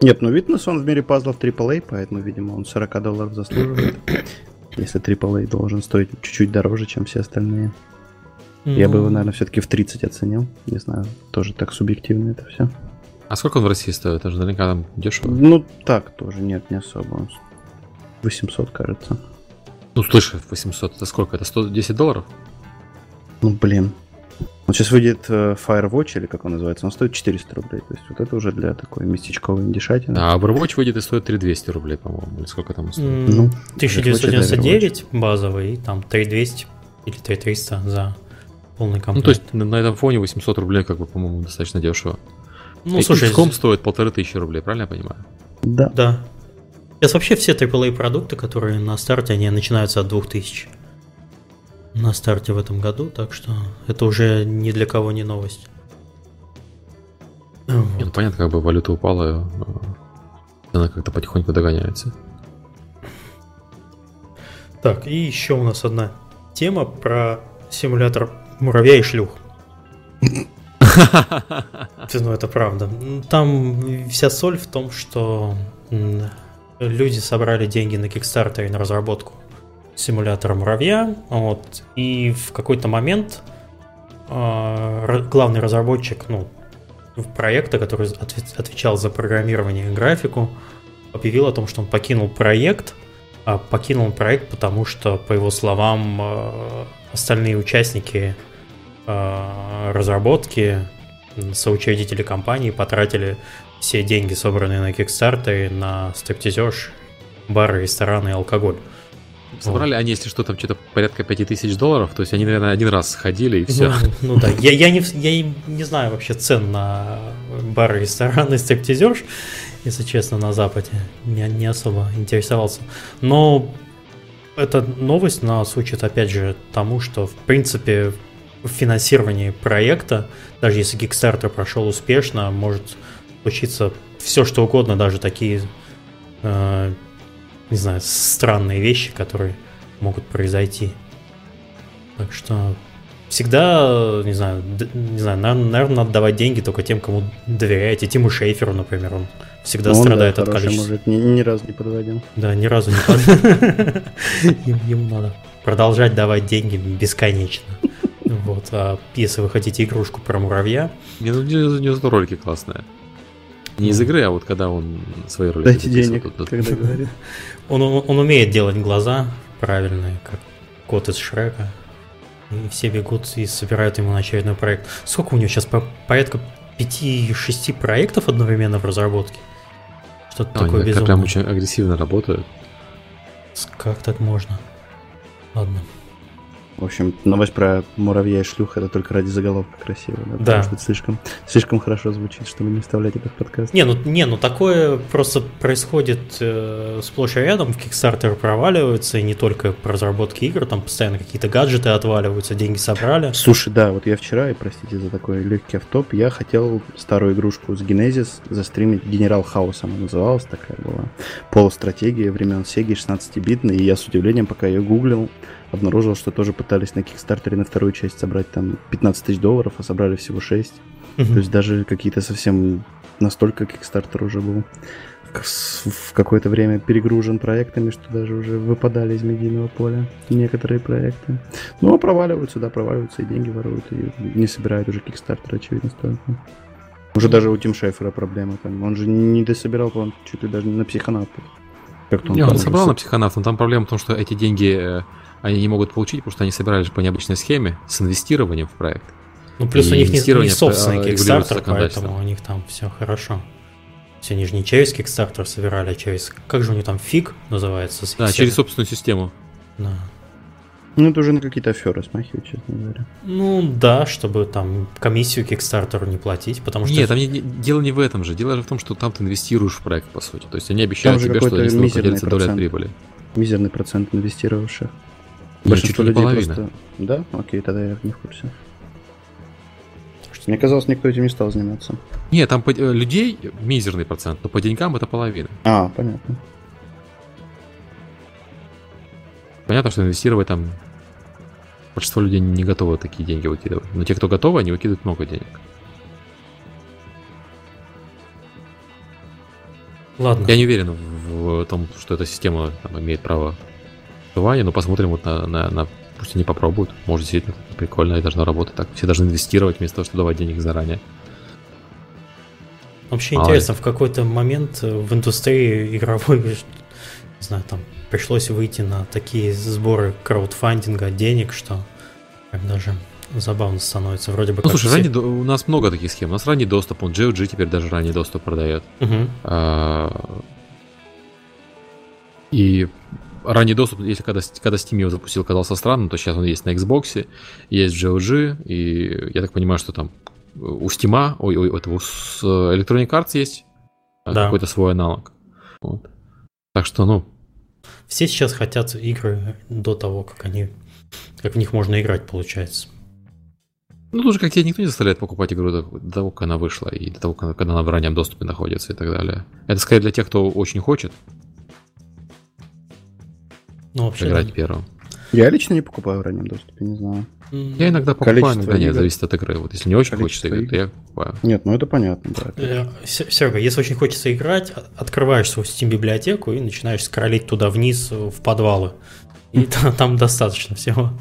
Нет, ну Witness он в мире пазлов AAA, поэтому, видимо, он 40 долларов заслуживает. Если AAA должен стоить чуть-чуть дороже, чем все остальные. Я бы его, ну. наверное, все-таки в 30 оценил. Не знаю, тоже так субъективно это все. А сколько он в России стоит? Это же наверняка там дешево. Ну, так тоже, нет, не особо. 800, кажется. Ну, слышь, 800, это сколько? Это 110 долларов? Ну, блин. Вот сейчас выйдет э, Firewatch, или как он называется, он стоит 400 рублей. То есть вот это уже для такой местечковой индишатины. А Overwatch выйдет и стоит 3200 рублей, по-моему. Или сколько там стоит? Mm, ну, 1999 базовый, и там 3200 или 3300 за полный комплект. Ну, то есть на, на этом фоне 800 рублей, как бы, по-моему, достаточно дешево. Ну, и слушай... XCOM стоит полторы тысячи рублей, правильно я понимаю? Да. Да. Сейчас вообще все AAA продукты, которые на старте, они начинаются от 2000 на старте в этом году, так что это уже ни для кого не новость. Вот. Ну, понятно, как бы валюта упала, она как-то потихоньку догоняется. Так, и еще у нас одна тема про симулятор муравья и шлюх. Ну, это правда. Там вся соль в том, что люди собрали деньги на Kickstarter на разработку симулятора муравья, вот, и в какой-то момент э, главный разработчик, ну, проекта, который отвечал за программирование и графику, объявил о том, что он покинул проект. А покинул проект, потому что, по его словам, э, остальные участники э, разработки, соучредители компании потратили все деньги, собранные на Kickstarter, на стриптизеж, бары, рестораны и алкоголь. Собрали они, если что, там что-то порядка 5000 долларов, то есть они, наверное, один раз сходили и все. Ну, ну да, я, я, не, я не знаю вообще цен на бары, рестораны, стриптизеж, если честно, на Западе. Я не особо интересовался. Но эта новость нас учит, опять же, тому, что, в принципе, в финансировании проекта, даже если Kickstarter прошел успешно, может случиться все, что угодно, даже такие э, не знаю, странные вещи, которые могут произойти. Так что всегда, не знаю, не знаю, наверное, надо давать деньги только тем, кому доверяете. Тиму Шейферу, например, он всегда он, страдает да, от количества. Мужик, ни, ни разу не подводил. Да, ни разу не подводил. Ему надо продолжать давать деньги бесконечно. Вот, а если вы хотите игрушку про муравья... Не, ну, не, не ролики классные. Не из игры, а вот когда он свои роли Дайте денег, тут. когда говорит. Он, он, он умеет делать глаза правильные, как кот из Шрека. И все бегут и собирают ему на очередной проект. Сколько у него сейчас? Порядка 5-6 проектов одновременно в разработке? Что-то а, такое безумное. прям очень агрессивно работают. Как так можно? Ладно. В общем, новость про муравья и шлюх это только ради заголовка красиво, да? да. Потому что это слишком, слишком хорошо звучит, чтобы не вставлять этот подкаст. Не, ну, не, ну такое просто происходит э, сплошь и рядом. В Kickstarter проваливаются, и не только по разработке игр, там постоянно какие-то гаджеты отваливаются, деньги собрали. Слушай, да, вот я вчера, и простите за такой легкий автоп, я хотел старую игрушку с Genesis застримить. Генерал Хаус она называлась, такая была. Полустратегия времен Sega 16-битной, и я с удивлением, пока ее гуглил, обнаружил, что тоже пытались на Кикстартере на вторую часть собрать там 15 тысяч долларов, а собрали всего 6. Угу. То есть даже какие-то совсем настолько Кикстартер уже был в какое-то время перегружен проектами, что даже уже выпадали из медийного поля некоторые проекты. Ну, а проваливаются, да, проваливаются, и деньги воруют, и не собирают уже Кикстартер, очевидно, столько. Уже даже у Тим Шефера проблема там. Он же не дособирал, по чуть ли даже на психонавтов. Как-то он, не, он собрал на психонавтов, но там проблема в том, что эти деньги э, они не могут получить, потому что они собирались по необычной схеме с инвестированием в проект. Ну, плюс и у них не, не собственный Kickstarter, поэтому у них там все хорошо. Все, они же не через Kickstarter собирали, а через... Как же у них там фиг называется? Да, все... через собственную систему. Да. Ну, это уже на какие-то аферы смахивает, честно говоря. Ну, да, чтобы там комиссию Kickstarter не платить, потому что... Нет, там не, дело не в этом же. Дело же в том, что там ты инвестируешь в проект, по сути. То есть они обещают тебе, что если поделится доля прибыли. Мизерный процент инвестировавших. Большинство людей половина. просто... Да? Окей, тогда я не в курсе. Мне казалось, никто этим не стал заниматься. Нет, там по... Э, людей мизерный процент, но по деньгам это половина. А, понятно. Понятно, что инвестировать там большинство людей не готовы такие деньги выкидывать. Но те, кто готовы, они выкидывают много денег. Ладно. Я не уверен в том, что эта система там, имеет право выживания, но посмотрим вот на, на, на пусть они попробуют. Может, действительно прикольно и должно работать так. Все должны инвестировать вместо того, чтобы давать денег заранее. Вообще а интересно, в какой-то момент в индустрии игровой, не знаю, там пришлось выйти на такие сборы краудфандинга денег, что как даже забавно становится. Вроде бы ну, слушай, все... ранний, у нас много таких схем. У нас ранний доступ, он GOG теперь даже ранний доступ продает. Угу. А... И ранний доступ, если когда, когда Steam его запустил, казался странным, то сейчас он есть на Xbox, есть в GOG, и я так понимаю, что там у Steam, ой, ой, этого с Electronic Arts есть а, да. какой-то свой аналог. Вот. Так что, ну... Все сейчас хотят игры до того, как они... Как в них можно играть, получается. Ну, тоже как тебе никто не заставляет покупать игру до, до того, как она вышла, и до того, когда она в раннем доступе находится и так далее. Это скорее для тех, кто очень хочет, ну, вообще, играть да. первым. Я лично не покупаю в раннем доступе, не знаю. Я иногда покупаю, Количество иногда нет, зависит от игры. Вот если не очень Количество хочется играть, то я покупаю. Нет, ну это понятно, да. Э, Серега, если очень хочется играть, открываешь свою Steam библиотеку и начинаешь скролить туда вниз в подвалы. И там, там достаточно всего.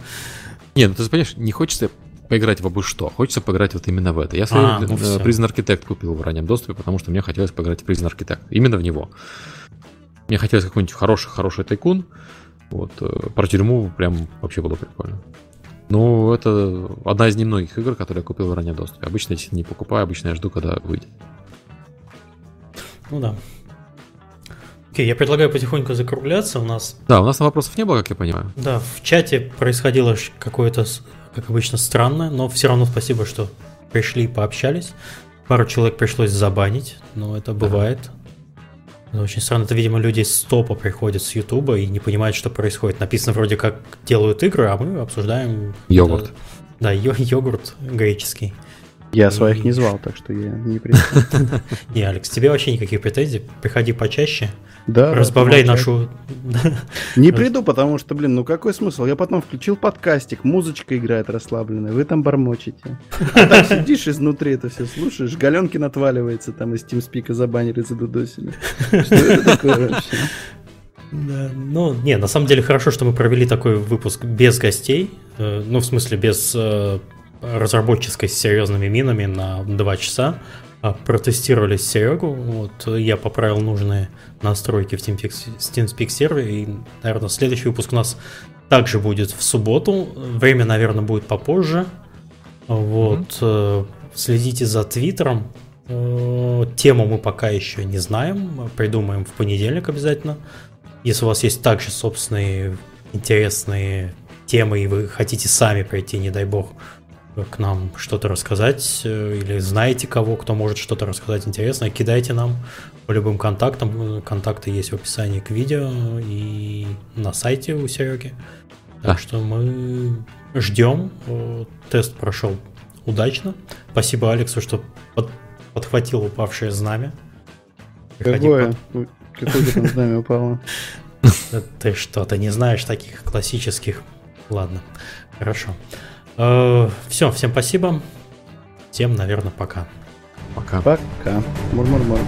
Не, ну ты понимаешь, не хочется поиграть в обы что. Хочется поиграть вот именно в это. Я А, ну э, всё. Prison Architect купил в раннем доступе, потому что мне хотелось поиграть в Prison Architect. Именно в него. Мне хотелось какой-нибудь хороший-хороший тайкун. Вот, э, про тюрьму прям вообще было прикольно. Ну, это одна из немногих игр, которые я купил в раннем доступе. Обычно я не покупаю, обычно я жду, когда выйдет. Ну да. Окей, я предлагаю потихоньку закругляться. У нас, Да, у нас вопросов не было, как я понимаю. да, в чате происходило какое-то, как обычно, странное, но все равно спасибо, что пришли и пообщались. Пару человек пришлось забанить, но это бывает. Это очень странно. Это, видимо, люди с топа приходят с Ютуба и не понимают, что происходит. Написано вроде как делают игры, а мы обсуждаем... Йогурт. это- Да, йо- йогурт греческий. Я И- своих не звал, так что я не приду. Не, Алекс, тебе вообще никаких претензий. Приходи почаще, Да, разбавляй помолчать. нашу... Не приду, потому что, блин, ну какой смысл? Я потом включил подкастик, музычка играет расслабленная, вы там бормочете. А так сидишь изнутри это все слушаешь, Галенкин отваливается, там из TeamSpeak забанили, задудосили. Что это такое вообще? Да, ну, не, на самом деле хорошо, что мы провели такой выпуск без гостей, э, ну, в смысле, без э, разработческой с серьезными минами на два часа, протестировали Серегу, вот, я поправил нужные настройки в TeamSpeak, TeamSpeak сервере, и, наверное, следующий выпуск у нас также будет в субботу, время, наверное, будет попозже, вот, э, следите за Твиттером, Э, Тему мы пока еще не знаем, придумаем в понедельник обязательно. Если у вас есть также собственные интересные темы, и вы хотите сами прийти, не дай бог, к нам что-то рассказать, э, или знаете кого, кто может что-то рассказать интересное, кидайте нам по любым контактам. Контакты есть в описании к видео и на сайте у Сереги. Так Да. что мы ждем. Э, Тест прошел удачно. Спасибо Алексу, что под- подхватил упавшее знамя. Приходи Какое? Какое там знамя упало? Ты что, ты не знаешь таких классических? Ладно, хорошо. Все, всем спасибо. Всем, наверное, пока. Пока. Пока. Мур-мур-мур.